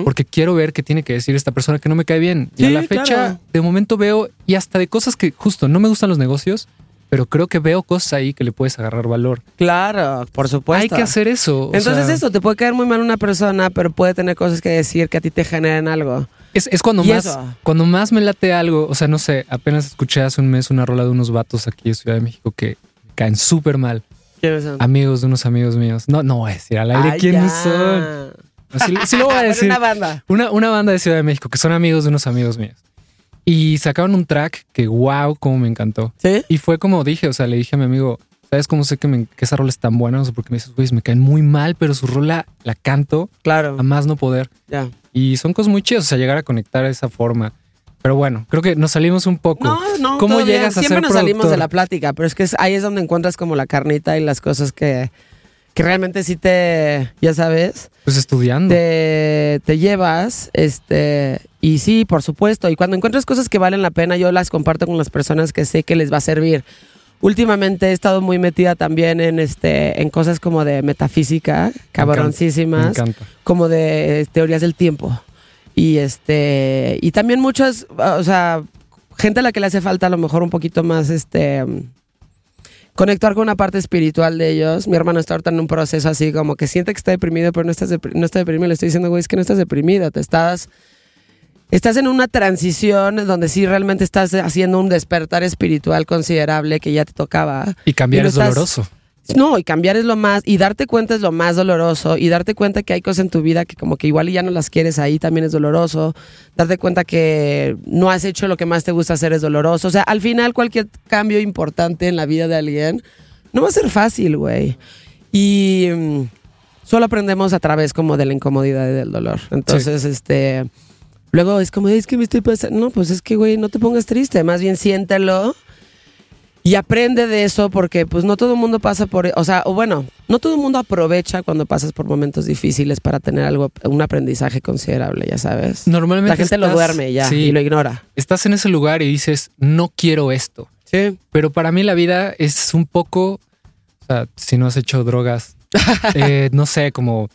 porque quiero ver qué tiene que decir esta persona que no me cae bien. y a Sí, la fecha, claro. de momento veo, y hasta de cosas que justo no me gustan los negocios, pero creo que veo cosas ahí que le puedes agarrar valor. Claro, por supuesto. Hay que hacer eso. Entonces sea, eso, te puede caer muy mal una persona, pero puede tener cosas que decir que a ti te generen algo. Es, es cuando ¿Y más, eso? cuando más me late algo. O sea, no sé, apenas escuché hace un mes una rola de unos vatos aquí de Ciudad de México que caen súper mal. ¿Quiénes son? Amigos de unos amigos míos. No, no voy a decir al aire Ay, quiénes ya. son. Sí, sí lo voy a decir. una banda. Una, una banda de Ciudad de México que son amigos de unos amigos míos. Y sacaron un track que, wow, cómo me encantó. ¿Sí? Y fue como dije, o sea, le dije a mi amigo, ¿sabes cómo sé que, me- que esa rola es tan buena? No sé por qué me dices, güey, me caen muy mal, pero su rola la canto Claro. a más no poder. Ya. Y son cosas muy chidas, o sea, llegar a conectar de esa forma. Pero bueno, creo que nos salimos un poco. No, no. ¿Cómo todo bien. llegas a Siempre ser nos salimos productor? de la plática, pero es que ahí es donde encuentras como la carnita y las cosas que, que realmente sí te, ya sabes, Pues estudiando. te, te llevas, este, y sí, por supuesto, y cuando encuentras cosas que valen la pena, yo las comparto con las personas que sé que les va a servir. Últimamente he estado muy metida también en este, en cosas como de metafísica, Me cabroncísimas, encanta. como de eh, teorías del tiempo. Y este, y también muchas, o sea, gente a la que le hace falta a lo mejor un poquito más este conectar con una parte espiritual de ellos. Mi hermano está ahorita en un proceso así como que siente que está deprimido, pero no, estás no está deprimido. Le estoy diciendo, güey, es que no estás deprimido, te estás estás en una transición donde sí realmente estás haciendo un despertar espiritual considerable que ya te tocaba. Y cambiar no es estás- doloroso. No, y cambiar es lo más, y darte cuenta es lo más doloroso, y darte cuenta que hay cosas en tu vida que como que igual ya no las quieres ahí también es doloroso, darte cuenta que no has hecho lo que más te gusta hacer es doloroso, o sea, al final cualquier cambio importante en la vida de alguien no va a ser fácil, güey, y mm, solo aprendemos a través como de la incomodidad y del dolor, entonces, este, luego es como, es que me estoy pasando, no, pues es que, güey, no te pongas triste, más bien siéntelo y aprende de eso porque pues no todo el mundo pasa por, o sea, o bueno, no todo el mundo aprovecha cuando pasas por momentos difíciles para tener algo, un aprendizaje considerable, ya sabes. Normalmente La gente lo duerme ya sí, y lo ignora. estás en ese lugar y dices, no quiero esto. Sí. Pero para mí la vida es un poco, o sea, si no has hecho drogas, eh, no sé, como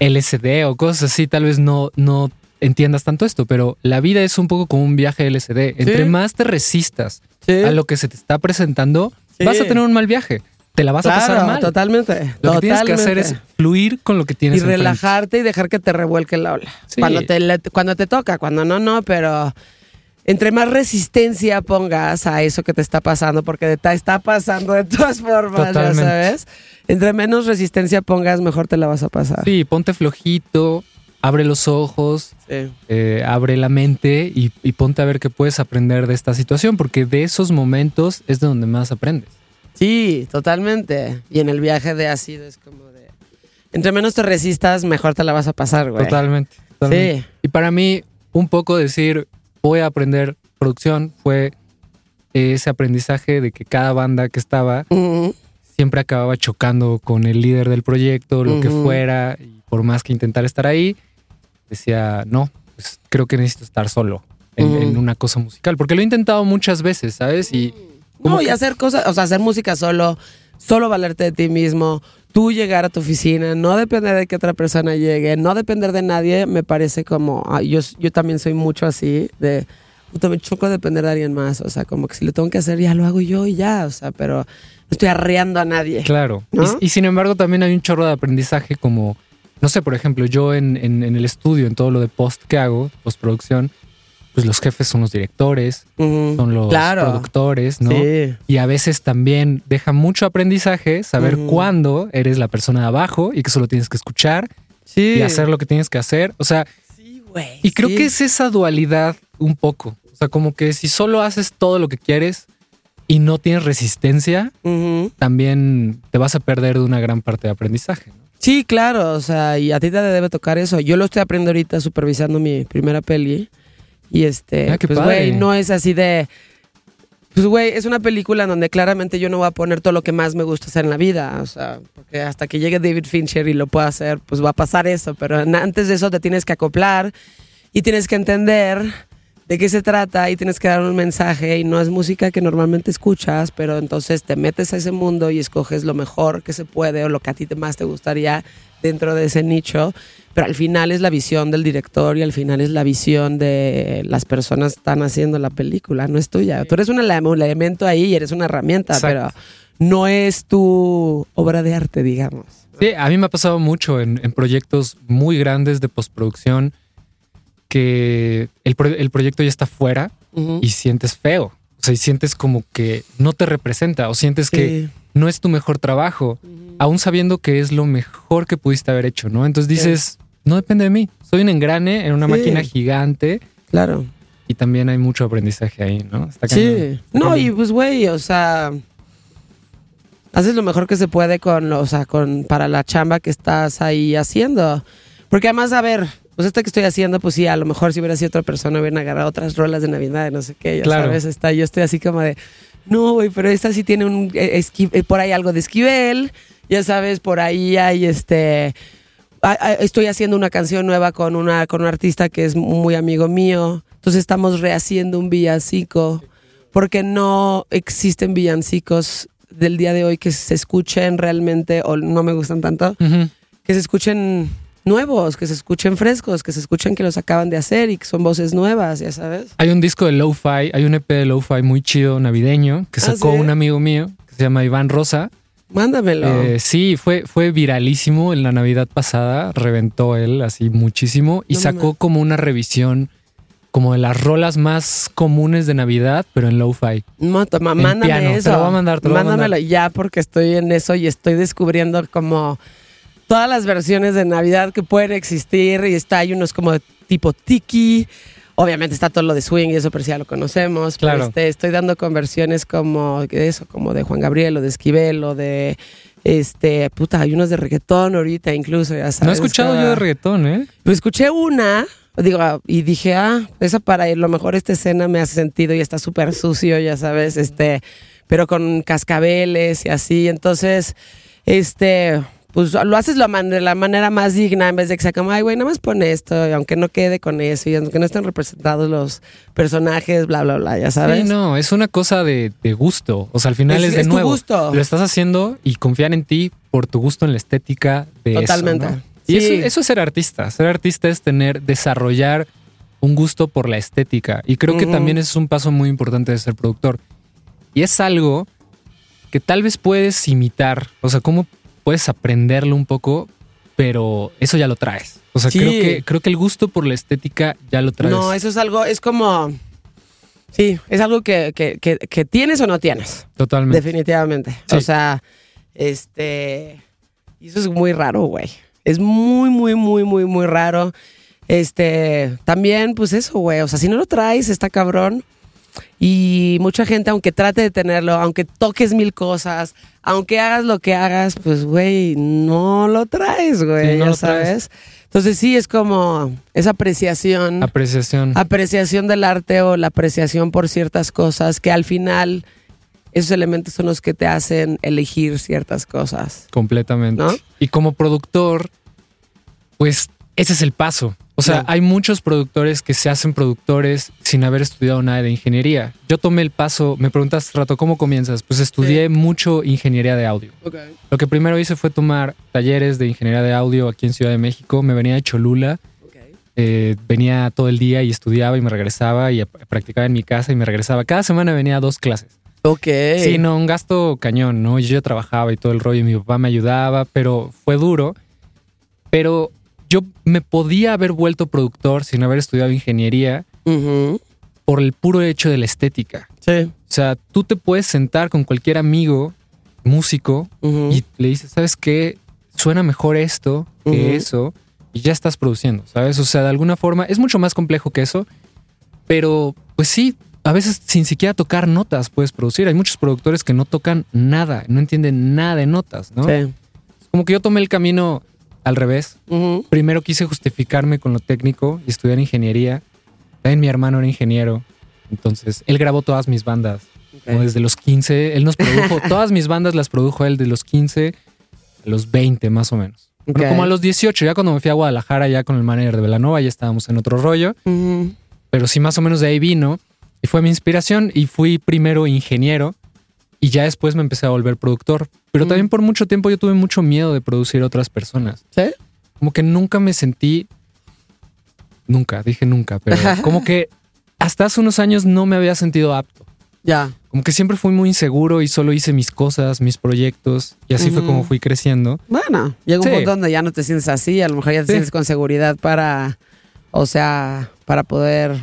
LSD o cosas así, tal vez no, no entiendas tanto esto, pero la vida es un poco como un viaje LSD. Entre más te resistas Sí. a lo que se te está presentando, Sí. vas a tener un mal viaje. Te la vas a pasar mal. totalmente. Lo que tienes que hacer es fluir con lo que tienes y enfrente. relajarte y dejar que te revuelque la ola. Cuando, te, cuando te toca, cuando no, no, pero entre más resistencia pongas a eso que te está pasando, porque te está pasando de todas formas, ya sabes. Entre menos resistencia pongas, mejor te la vas a pasar. Sí, ponte flojito, abre los ojos, Sí. eh, abre la mente y, y ponte a ver qué puedes aprender de esta situación, porque de esos momentos es de donde más aprendes. Sí, totalmente. Y en el viaje de ácido es como de... Entre menos te resistas, mejor te la vas a pasar, güey. Totalmente. totalmente. Sí. Y para mí, un poco decir, voy a aprender producción fue ese aprendizaje de que cada banda que estaba siempre acababa chocando con el líder del proyecto, lo que fuera, y por más que intentar estar ahí, decía, no, pues creo que necesito estar solo en, en una cosa musical, porque lo he intentado muchas veces, ¿sabes? Y como No, y que- hacer cosas, o sea, hacer música solo, solo valerte de ti mismo, tú llegar a tu oficina, no depender de que otra persona llegue, no depender de nadie, me parece como, ah, yo, yo también soy mucho así, de, me choco depender de alguien más, o sea, como que si lo tengo que hacer, ya lo hago yo y ya, o sea, pero no estoy arreando a nadie. Claro. Y, sin embargo también hay un chorro de aprendizaje como, no sé, por ejemplo, yo en, en- en el estudio, en todo lo de post que hago, postproducción, pues los jefes son los directores, son los Claro. productores, ¿no? Sí. Y a veces también deja mucho aprendizaje saber cuándo eres la persona de abajo y que solo tienes que escuchar Sí. y hacer lo que tienes que hacer. O sea, Sí, güey. y creo que es esa dualidad un poco. O sea, como que si solo haces todo lo que quieres y no tienes resistencia, también te vas a perder de una gran parte de aprendizaje. ¿no? Sí, claro, o sea, y a ti te debe tocar eso. Yo lo estoy aprendiendo ahorita supervisando mi primera peli. Y este, Ah, pues güey, no es así de pues güey, es una película en donde claramente yo no voy a poner todo lo que más me gusta hacer en la vida, o sea, porque hasta que llegue David Fincher y lo pueda hacer, pues va a pasar eso, pero antes de eso te tienes que acoplar y tienes que entender de qué se trata y tienes que dar un mensaje y no es música que normalmente escuchas, pero entonces te metes a ese mundo y escoges lo mejor que se puede o lo que a ti te- más te gustaría dentro de ese nicho, pero al final es la visión del director y al final es la visión de las personas que están haciendo la película, no es tuya. Tú eres un ele- un elemento ahí y eres una herramienta, Exacto. pero no es tu obra de arte, digamos. Sí, a mí me ha pasado mucho en, en proyectos muy grandes de postproducción que el, pro- el proyecto ya está fuera y sientes feo. O sea, y sientes como que no te representa o sientes que no es tu mejor trabajo, aún sabiendo que es lo mejor que pudiste haber hecho, ¿no? Entonces dices, no depende de mí. Soy un engrane en una Sí. máquina gigante Claro. y también hay mucho aprendizaje ahí, ¿no? Está. Sí. No, y pues, güey, o sea, haces lo mejor que se puede con, o sea, con, para la chamba que estás ahí haciendo. Porque además, a ver, pues esto que estoy haciendo, pues sí, a lo mejor si hubiera sido otra persona, hubieran agarrado otras rolas de Navidad, no sé qué, ya Claro. sabes, está, yo estoy así como de, no, güey, pero esta sí tiene un, eh, esqui- eh, por ahí algo de esquivel, ya sabes, por ahí hay este... Estoy haciendo una canción nueva con una con un artista que es muy amigo mío. Entonces estamos rehaciendo un villancico porque no existen villancicos del día de hoy que se escuchen realmente o no me gustan tanto, que se escuchen nuevos, que se escuchen frescos, que se escuchen que los acaban de hacer y que son voces nuevas, ya sabes. Hay un disco de lo-fi, hay un EP de lo-fi muy chido navideño que Ah, sacó ¿sí? un amigo mío que se llama Iván Rosa. Mándamelo. Eh, sí, fue, fue viralísimo en la Navidad pasada, reventó él así muchísimo y No sacó como una revisión como de las rolas más comunes de Navidad, pero en lo-fi. No, toma, mándame piano. Te eso. lo voy a mandar, te lo voy a Mándamelo mandar. ya porque estoy en eso y estoy descubriendo como todas las versiones de Navidad que pueden existir y está hay unos como de tipo tiki. Obviamente está todo lo de swing y eso, pero ya lo conocemos. Pero, Claro. este, estoy dando conversiones como eso, como de Juan Gabriel o de Esquivel o de este, puta, hay unos de reggaetón ahorita incluso, ya sabes. No he escuchado cada- yo de reggaetón, ¿eh? pues escuché una, digo, y dije, ah, esa para ir, lo mejor esta escena me hace sentido y está súper sucio, ya sabes, este, pero con cascabeles y así. Entonces, este, pues lo haces la man- de la manera más digna en vez de que sea como, ay, güey, nada más pon esto, y aunque no quede con eso, y aunque no estén representados los personajes, bla, bla, bla, ya sabes. Sí, no, es una cosa de, de gusto. O sea, al final Es- es, de es tu nuevo. gusto. Lo estás haciendo y confiar en ti por tu gusto en la estética de eso, Totalmente. ¿no? Y Sí. eso, eso es ser artista. Ser artista es tener, desarrollar un gusto por la estética. Y creo que también ese es un paso muy importante de ser productor. Y es algo que tal vez puedes imitar. O sea, cómo puedes aprenderlo un poco, pero eso ya lo traes. O sea, Sí. creo, que, creo que el gusto por la estética ya lo traes. No, eso es algo, es como, sí, es algo que, que, que, que tienes o no tienes. Totalmente. Definitivamente. Sí. O sea, este. Y eso es muy raro, güey. Es muy, muy, muy, muy, muy raro. Este. También, pues eso, güey. O sea, si no lo traes, está cabrón. Y mucha gente, aunque trate de tenerlo, aunque toques mil cosas, aunque hagas lo que hagas, pues, güey, no lo traes, güey. Sí, no ya traes. sabes. Entonces, sí, es como esa apreciación Apreciación. apreciación del arte o la apreciación por ciertas cosas que al final esos elementos son los que te hacen elegir ciertas cosas. Completamente. ¿No? Y como productor, pues ese es el paso. O sea, hay muchos productores que se hacen productores sin haber estudiado nada de ingeniería. Yo tomé el paso, me preguntaste rato, ¿cómo comienzas? Pues estudié mucho ingeniería de audio. Lo que primero hice fue tomar talleres de ingeniería de audio aquí en Ciudad de México. Me venía de Cholula, eh, venía todo el día y estudiaba y me regresaba y practicaba en mi casa y me regresaba. Cada semana venía a dos clases. Ok. Sí, no, un gasto cañón, ¿no? Yo trabajaba y todo el rollo, y mi papá me ayudaba, pero fue duro. Pero yo me podía haber vuelto productor sin haber estudiado ingeniería por el puro hecho de la estética. Sí. O sea, tú te puedes sentar con cualquier amigo, músico, y le dices, ¿sabes qué? Suena mejor esto que eso, y ya estás produciendo, ¿sabes? O sea, de alguna forma es mucho más complejo que eso, pero pues sí, a veces sin siquiera tocar notas puedes producir. Hay muchos productores que no tocan nada, no entienden nada de notas, ¿no? Sí. Como que yo tomé el camino al revés. Primero quise justificarme con lo técnico y estudiar ingeniería. También mi hermano era ingeniero, entonces él grabó todas mis bandas. Como desde los 15, él nos produjo, todas mis bandas las produjo él de los 15 a los 20 más o menos. Pero como a los 18, ya cuando me fui a Guadalajara, ya con el manager de Velanova, ya estábamos en otro rollo, pero sí más o menos de ahí vino y fue mi inspiración y fui primero ingeniero y ya después me empecé a volver productor. Pero Mm. también por mucho tiempo yo tuve mucho miedo de producir otras personas. ¿Sí? Como que nunca me sentí, nunca, dije nunca, pero como que hasta hace unos años no me había sentido apto. Ya. Como que siempre fui muy inseguro y solo hice mis cosas, mis proyectos y así fue como fui creciendo. Bueno, llega un Sí. punto donde ya no te sientes así, a lo mejor ya te Sí. sientes con seguridad para, o sea, para poder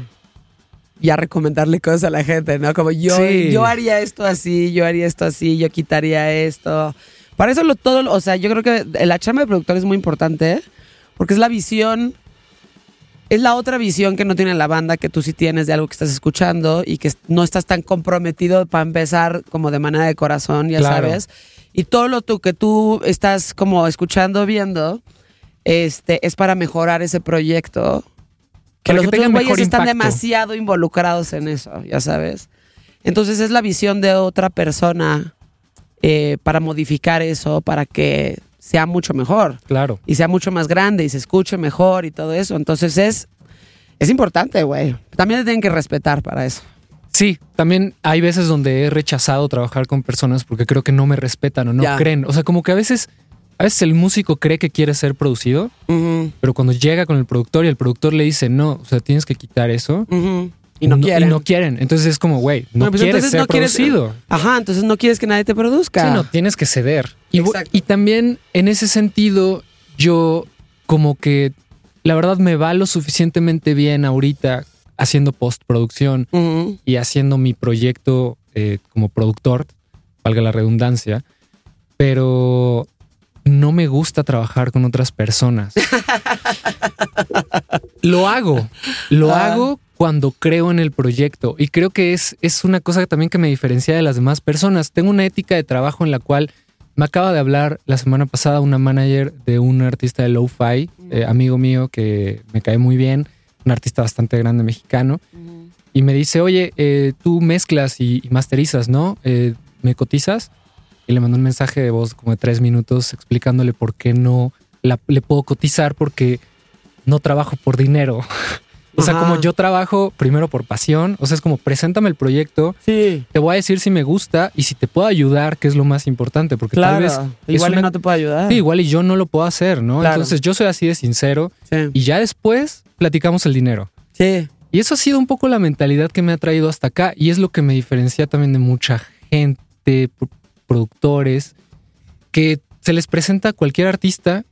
ya recomendarle cosas a la gente, ¿no? Como yo, Sí. yo haría esto así, yo haría esto así, yo quitaría esto. Para eso lo todo, o sea, yo creo que la chamba de productor es muy importante porque es la visión, es la otra visión que no tiene la banda que tú sí tienes de algo que estás escuchando y que no estás tan comprometido para empezar como de manera de corazón, ya Claro. sabes. Y todo lo tú, que tú estás como escuchando, viendo, este, es para mejorar ese proyecto. Que los que otros güeyes están demasiado involucrados en eso, ya sabes. Entonces es la visión de otra persona eh, para modificar eso, para que sea mucho mejor Claro. y sea mucho más grande y se escuche mejor y todo eso. Entonces es, es importante, güey. También te tienen que respetar para eso. Sí, también hay veces donde he rechazado trabajar con personas porque creo que no me respetan o no Ya. creen. O sea, como que a veces, a veces el músico cree que quiere ser producido, pero cuando llega con el productor y el productor le dice, no, o sea, tienes que quitar eso. Y no, quieren. Y no quieren. Entonces es como, güey, no, No, pues quieres ser no quieres- producido. Ajá, entonces no quieres que nadie te produzca. Sí, no, tienes que ceder. Y, también en ese sentido, yo como que la verdad me va lo suficientemente bien ahorita haciendo postproducción y haciendo mi proyecto eh, como productor, valga la redundancia, pero no me gusta trabajar con otras personas. lo hago, lo Ah. hago cuando creo en el proyecto y creo que es, es una cosa también que me diferencia de las demás personas. Tengo una ética de trabajo en la cual me acaba de hablar la semana pasada una manager de un artista de lo-fi, eh, amigo mío que me cae muy bien, un artista bastante grande mexicano y me dice, oye, eh, tú mezclas y, y masterizas, ¿no? Eh, ¿Me cotizas? Y le mandó un mensaje de voz como de tres minutos explicándole por qué no la- le puedo cotizar porque no trabajo por dinero. o sea, Ajá. como yo trabajo primero por pasión, o sea, es como preséntame el proyecto, Sí, te voy a decir si me gusta y si te puedo ayudar, que es lo más importante, porque claro. tal vez Igual y no te puedo ayudar. Sí, igual y yo no lo puedo hacer, ¿no? Claro. Entonces yo soy así de sincero Sí. y ya después platicamos el dinero. Sí. Y eso ha sido un poco la mentalidad que me ha traído hasta acá y es lo que me diferencia también de mucha gente, productores, que se les presenta a cualquier artista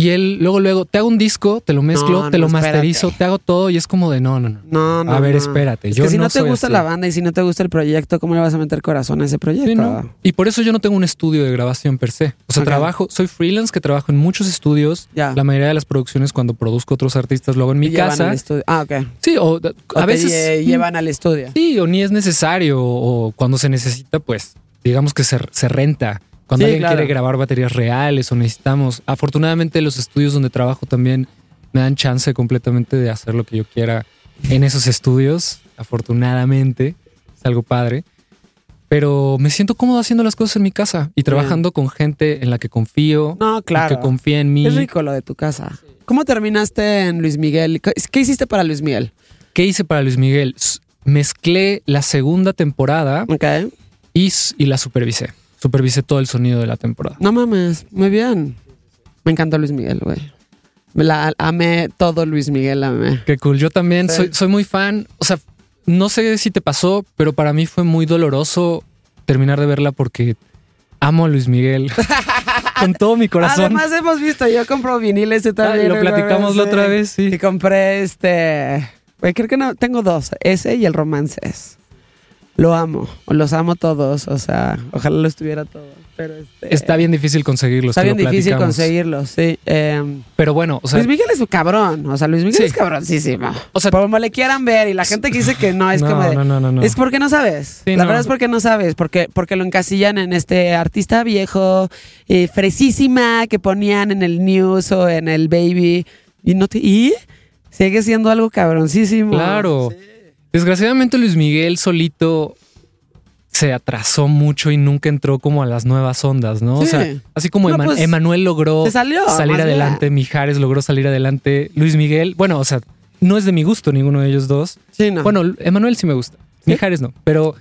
y él luego, luego, te hago un disco, te lo mezclo, No, te no, lo masterizo, espérate. te hago todo y es como de no, no, no. No, no. A ver, espérate, Es yo que si no, te gusta así. la banda y si no te gusta el proyecto, ¿cómo le vas a meter corazón a ese proyecto? Y por eso yo no tengo un estudio de grabación per se. O sea, trabajo, soy freelance que trabajo en muchos estudios. La mayoría de las producciones cuando produzco otros artistas lo hago en mi casa. al estudio. Ah, ok. Sí, o O a veces lle- llevan al estudio. Sí, o ni es necesario, o cuando se necesita, pues digamos que se, se renta. Cuando Sí, alguien claro. quiere grabar baterías reales o necesitamos. Afortunadamente, los estudios donde trabajo también me dan chance completamente de hacer lo que yo quiera en esos estudios. Afortunadamente, es algo padre. Pero me siento cómodo haciendo las cosas en mi casa y trabajando con gente en la que confío, No, y claro. que confía en mí. Es rico lo de tu casa. ¿Cómo terminaste en Luis Miguel? ¿Qué hiciste para Luis Miguel? ¿Qué hice para Luis Miguel? Mezclé la segunda temporada Ok. Y, la supervisé. Supervisé todo el sonido de la temporada. No mames, muy bien. Me encanta Luis Miguel, güey. Me la amé todo Luis Miguel, amé. Qué cool. Yo también Sí. soy, soy muy fan. O sea, no sé si te pasó, pero para mí fue muy doloroso terminar de verla porque amo a Luis Miguel con todo mi corazón. Además hemos visto, yo compro viniles y también. Ah, lo platicamos la otra vez, sí. Y compré este. Güey, creo que no, tengo dos, ese y el romances. Lo amo, los amo todos, o sea, ojalá los tuviera todos. Pero este, Está bien difícil conseguirlos. Está bien difícil conseguirlos, sí. Eh, Pero bueno, o sea, Luis Miguel es un cabrón, o sea, Luis Miguel Sí. es cabroncísimo. O sea- como le quieran ver y la gente que dice que no es no, como de, no, no, no, no. es porque no sabes. Sí, la no. verdad es porque no sabes, porque, porque lo encasillan en este artista viejo, eh, fresísima, que ponían en el news o en el baby. Y no te, y sigue siendo algo cabroncísimo. Claro. Desgraciadamente Luis Miguel solito se atrasó mucho y nunca entró como a las nuevas ondas, ¿no? O sea, así como No, Eman- pues, Emanuel logró salió, salir adelante, Mijares logró salir adelante, Luis Miguel, bueno, o sea, no es de mi gusto ninguno de ellos dos. Sí, no. Bueno, Emanuel sí me gusta, ¿Sí? Mijares no, pero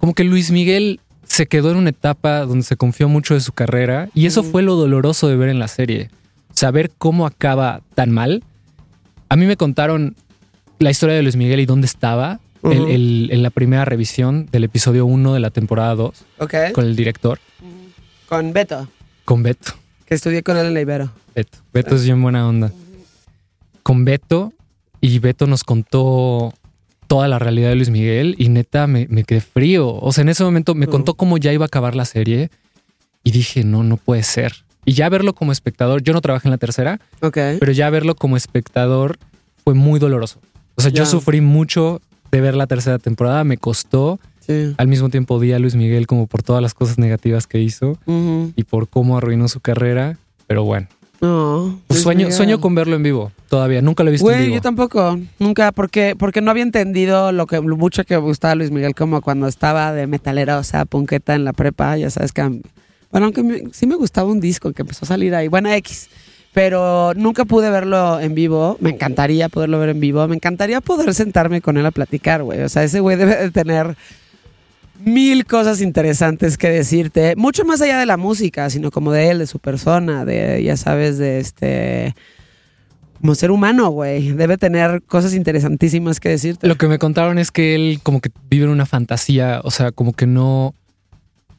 como que Luis Miguel se quedó en una etapa donde se confió mucho de su carrera y eso Ujú. fue lo doloroso de ver en la serie. Saber cómo acaba tan mal. A mí me contaron la historia de Luis Miguel y dónde estaba el- en la primera revisión del episodio 1 de la temporada 2 ok. con el director, Con Beto, con Beto. que estudié con él en la Ibero. Beto. Beto es bien buena onda. Con Beto y Beto nos contó toda la realidad de Luis Miguel y neta me, me quedé frío. O sea, en ese momento me contó cómo ya iba a acabar la serie y dije, no, no puede ser. Y ya verlo como espectador, yo no trabajé en la tercera, Ok. pero ya verlo como espectador fue muy doloroso. O sea, yo sufrí mucho de ver la tercera temporada, me costó. Sí. Al mismo tiempo odié a Luis Miguel como por todas las cosas negativas que hizo y por cómo arruinó su carrera. Pero bueno, No. pues sueño, Miguel. sueño con verlo en vivo. Todavía, nunca lo he visto en vivo. yo tampoco, nunca, porque, porque no había entendido lo que lo mucho que me gustaba Luis Miguel como cuando estaba de metalera, o sea, punqueta en la prepa, ya sabes que, bueno, aunque me- sí me gustaba un disco que empezó a salir ahí, bueno, X, pero nunca pude verlo en vivo, me encantaría poderlo ver en vivo, me encantaría poder sentarme con él a platicar, güey, o sea, ese güey debe de tener mil cosas interesantes que decirte, mucho más allá de la música, sino como de él, de su persona, de, ya sabes, de este como ser humano, güey. Debe tener cosas interesantísimas que decirte. Lo que me contaron es que él como que vive en una fantasía, o sea, como que no,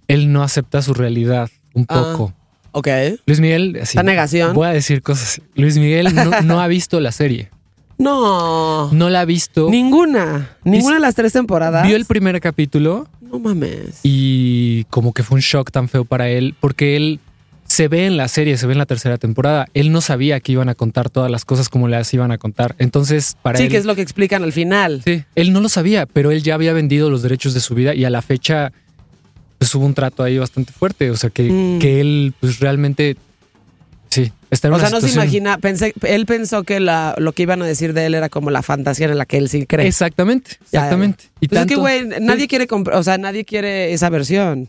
él no acepta su realidad un Ah. poco. Ok. Luis Miguel, así, Esta negación. voy a decir cosas. así. Luis Miguel no, no ha visto la serie. No. No la ha visto. Ninguna. Ninguna de las tres temporadas. Vio el primer capítulo No mames. y como que fue un shock tan feo para él porque él se ve en la serie, se ve en la tercera temporada. Él no sabía que iban a contar todas las cosas como las iban a contar. Entonces, para Sí, él... que es lo que explican al final. Sí, él no lo sabía, pero él ya había vendido los derechos de su vida y a la fecha pues hubo un trato ahí bastante fuerte. O sea, que, Mm. que él pues realmente... Sí, está en O una sea, no se situación- imagina, pensé, él pensó que la, lo que iban a decir de él era como la fantasía en la que él sí cree. Exactamente, Ya, exactamente. Y Pues es que, tanto- güey, nadie quiere comprar, o sea, nadie quiere esa versión.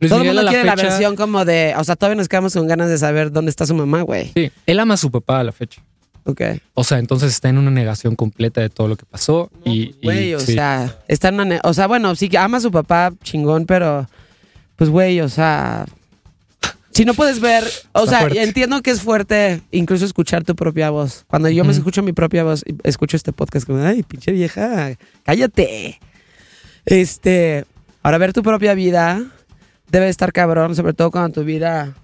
Luis Todo el mundo quiere la versión como de, o sea, todavía nos quedamos con ganas de saber dónde está su mamá, güey. Sí, él ama a su papá a la fecha. Ok. O sea, entonces está en una negación completa de todo lo que pasó. y, y- Güey, o sí. sea, está en una o sea, bueno, sí que ama a su papá chingón, pero pues güey, o sea, si no puedes ver, o Está sea, fuerte. entiendo que es fuerte incluso escuchar tu propia voz. Cuando yo me escucho mi propia voz, y escucho este podcast como, ay, pinche vieja, cállate. Este, ahora ver tu propia vida debe estar cabrón, sobre todo cuando tu vida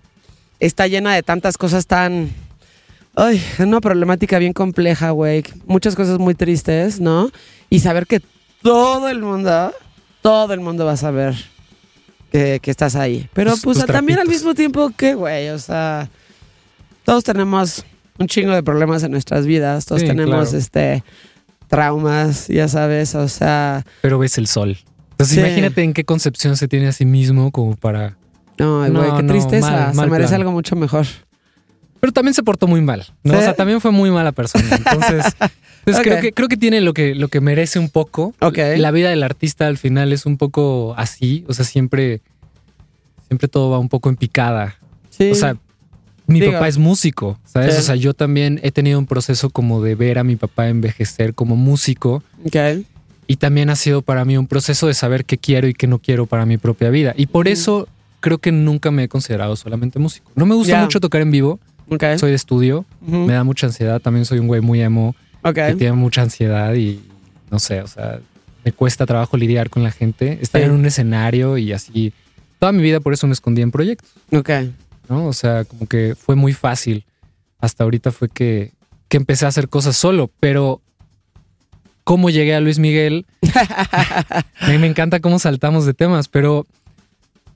está llena de tantas cosas tan Ay, es una problemática bien compleja, güey. Muchas cosas muy tristes, ¿no? Y saber que todo el mundo, todo el mundo va a saber que, que estás ahí. Pero pues también al mismo tiempo que, güey, o sea, todos tenemos un chingo de problemas en nuestras vidas, todos Sí, tenemos claro. este traumas, ya sabes, o sea, Pero ves el sol. Entonces Sí. imagínate en qué concepción se tiene a sí mismo como para... no, ay, No, güey, qué no, tristeza, mal, se merece plan. algo mucho mejor. Pero también se portó muy mal. ¿no? ¿Sí? O sea, también fue muy mala persona. Entonces, entonces Ok. creo, que, creo que tiene lo que, lo que merece un poco. Ok. La vida del artista al final es un poco así. O sea, siempre, siempre todo va un poco en picada. Sí. O sea, mi Digo. papá es músico, ¿sabes? Sí. O sea, yo también he tenido un proceso como de ver a mi papá envejecer como músico ok. y también ha sido para mí un proceso de saber qué quiero y qué no quiero para mi propia vida. Y por eso creo que nunca me he considerado solamente músico. No me gusta Ya. mucho tocar en vivo, Soy de estudio, me da mucha ansiedad, también soy un güey muy emo Ok. que tiene mucha ansiedad y no sé, o sea, me cuesta trabajo lidiar con la gente, estar Sí. en un escenario y así. Toda mi vida por eso me escondí en proyectos. Ok. ¿no? O sea, como que fue muy fácil. Hasta ahorita fue que, que empecé a hacer cosas solo, pero cómo llegué a Luis Miguel, me, me encanta cómo saltamos de temas, pero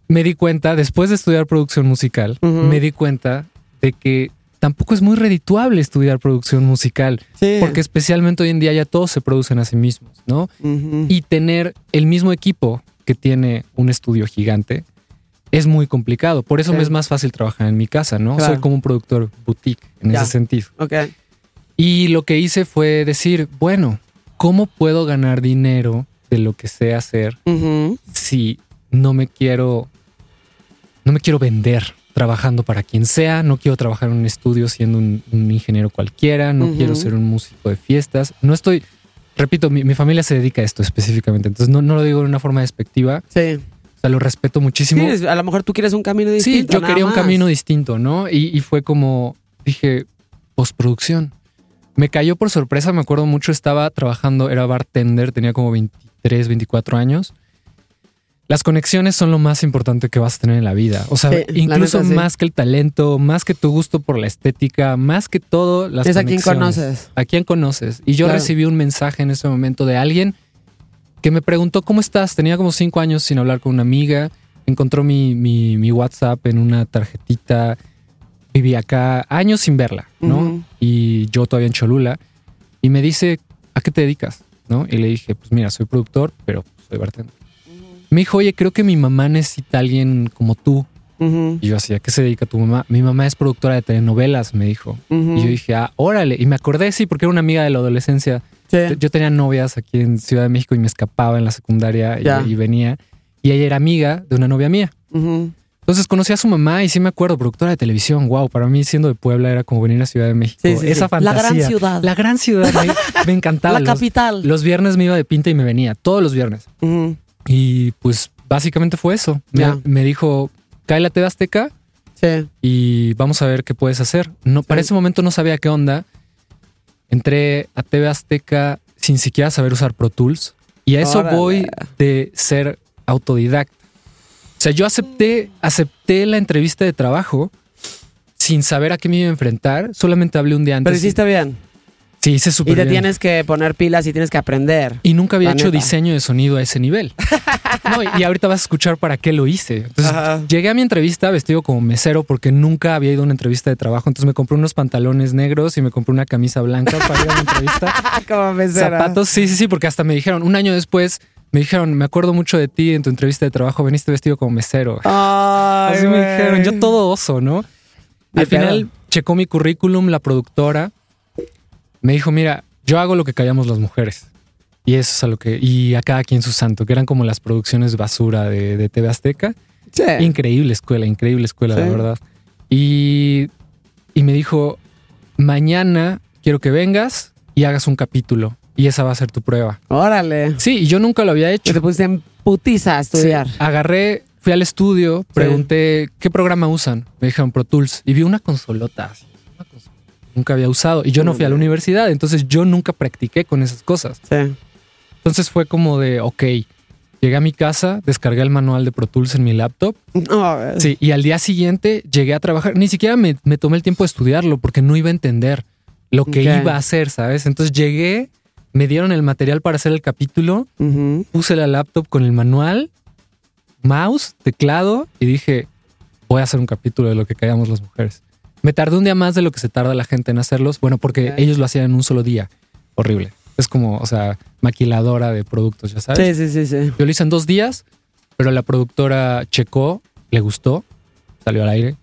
me di cuenta, después de estudiar producción musical, me di cuenta de que tampoco es muy redituable estudiar producción musical, Sí. porque especialmente hoy en día ya todos se producen a sí mismos, ¿no? Y tener el mismo equipo que tiene un estudio gigante es muy complicado. Por eso me es más fácil trabajar en mi casa, ¿no? Claro. Soy como un productor boutique en ese sentido. Ok. Y lo que hice fue decir, bueno, ¿cómo puedo ganar dinero de lo que sé hacer si no me quiero, no me quiero vender trabajando para quien sea, no quiero trabajar en un estudio siendo un, un ingeniero cualquiera, no quiero ser un músico de fiestas, no estoy, repito, mi, mi familia se dedica a esto específicamente, entonces no, no lo digo de una forma despectiva, Sí. o sea, lo respeto muchísimo. Sí, a lo mejor tú quieres un camino Sí, distinto. yo nada quería un camino distinto, ¿no? Y, y fue como, dije, postproducción. Me cayó por sorpresa, me acuerdo mucho, estaba trabajando, era bartender, tenía como 23, 24 años. Las conexiones son lo más importante que vas a tener en la vida. O sea, Sí, incluso neta, sí. más que el talento, más que tu gusto por la estética, más que todo, las Es a quien conexiones. conoces. A quién conoces. Y yo Claro. recibí un mensaje en ese momento de alguien que me preguntó cómo estás. Tenía como cinco años sin hablar con una amiga. Encontró mi, mi, mi WhatsApp en una tarjetita. Viví acá años sin verla, ¿no? Y yo todavía en Cholula. Y me dice, ¿a qué te dedicas? ¿No? Y le dije, pues mira, soy productor, pero soy bartender. Me dijo, oye, creo que mi mamá necesita a alguien como tú. Y yo así, ¿a qué se dedica tu mamá? Mi mamá es productora de telenovelas, me dijo. Y yo dije, ah, órale. Y me acordé, sí, porque era una amiga de la adolescencia. Sí. Yo tenía novias aquí en Ciudad de México y me escapaba en la secundaria y, y venía. Y ella era amiga de una novia mía. Entonces conocí a su mamá y sí me acuerdo, productora de televisión. Wow, para mí siendo de Puebla era como venir a Ciudad de México. Sí, sí, Esa sí. fantasía. La gran ciudad. La gran ciudad. Me, me encantaba. La Los- capital. Los, viernes me iba de pinta y me venía, todos los viernes. Y pues básicamente fue eso. Me, dijo, cae la TV Azteca Sí. y vamos a ver qué puedes hacer. No, para Sí. ese momento no sabía qué onda. Entré a TV Azteca sin siquiera saber usar Pro Tools. Y a eso Órale. voy de ser autodidacta. O sea, yo acepté, acepté la entrevista de trabajo sin saber a qué me iba a enfrentar. Solamente hablé un día antes. Pero hiciste bien. Sí, súper Y te bien. tienes que poner pilas y tienes que aprender. Y nunca había hecho neta. diseño de sonido a ese nivel. No, y- y ahorita vas a escuchar para qué lo hice. Entonces, Ajá. llegué a mi entrevista vestido como mesero porque nunca había ido a una entrevista de trabajo. Entonces me compré unos pantalones negros y me compré una camisa blanca para ir a la entrevista. Como mesera. Zapatos, sí, sí, sí, porque hasta me dijeron, un año después, me dijeron, me acuerdo mucho de ti en tu entrevista de trabajo, veniste vestido como mesero. Ay, Así me dijeron, yo todo oso, ¿no? Al final checó mi currículum, la productora, me dijo, mira, yo hago lo que callamos las mujeres. Y eso es a lo que, y a cada quien su santo, que eran como las producciones basura de, de TV Azteca. Sí. Increíble escuela, increíble escuela, la Sí. verdad. Y, y me dijo, mañana quiero que vengas y hagas un capítulo. Y esa va a ser tu prueba. Órale. Sí, y yo nunca lo había hecho. te pusiste en putiza a estudiar. Sí. Agarré, fui al estudio, pregunté qué programa usan. Me dijeron Pro Tools y vi una consolota. Nunca había usado y yo no fui a la universidad, entonces yo nunca practiqué con esas cosas. Sí. Entonces fue como de, ok, llegué a mi casa, descargué el manual de Pro Tools en mi laptop, No, sí, y al día siguiente llegué a trabajar. Ni siquiera me, me tomé el tiempo de estudiarlo porque no iba a entender lo que iba a hacer, ¿sabes? Entonces llegué, me dieron el material para hacer el capítulo puse la laptop con el manual, mouse, teclado y dije, voy a hacer un capítulo de lo que callamos las mujeres. Me tardé un día más de lo que se tarda la gente en hacerlos, bueno, porque ellos lo hacían en un solo día. Horrible. Es como, o sea, maquiladora de productos, ya sabes. Sí, sí, sí, sí. Yo lo hice en dos días, pero la productora checó, le gustó, salió al aire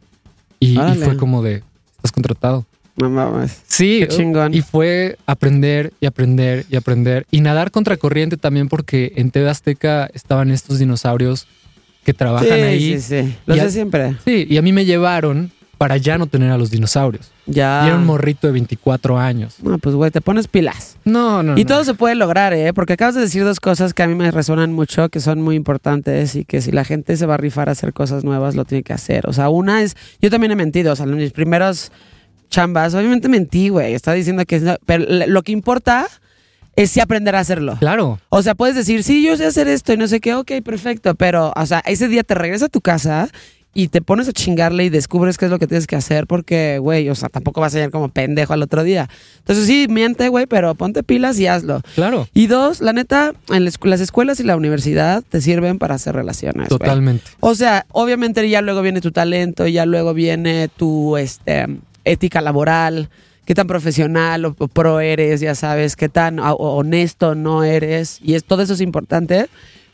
y, y fue como de, estás contratado. No mames. Sí, Qué chingón. y fue aprender y aprender y aprender y nadar contracorriente también porque en TV Azteca estaban estos dinosaurios que trabajan sí, ahí. sí, sí. Lo Y sé a- siempre. Sí, y a mí me llevaron para ya no tener a los dinosaurios. Ya. Y era un morrito de 24 años. No, pues güey, te pones pilas. No, no, Y no. todo se puede lograr, ¿eh? Porque acabas de decir dos cosas que a mí me resuenan mucho, que son muy importantes y que si la gente se va a rifar a hacer cosas nuevas, lo tiene que hacer. O sea, una es, yo también he mentido, o sea, en mis primeros chambas, obviamente mentí, güey. Estaba diciendo que, no- pero lo que importa es sí aprender a hacerlo. Claro. O sea, puedes decir, sí, yo sé hacer esto y no sé qué, ok, perfecto, pero, o sea, ese día te regresas a tu casa y te pones a chingarle y descubres qué es lo que tienes que hacer porque, güey, o sea, tampoco vas a llegar como pendejo al otro día. Entonces, sí, miente, güey, pero ponte pilas y hazlo. Claro. Y dos, la neta, en las escuelas y la universidad te sirven para hacer relaciones. Totalmente. O sea, obviamente ya luego viene tu talento, ya luego viene tu este, ética laboral, qué tan profesional o, pro eres, ya sabes, qué tan honesto no eres. Y es, todo eso es importante.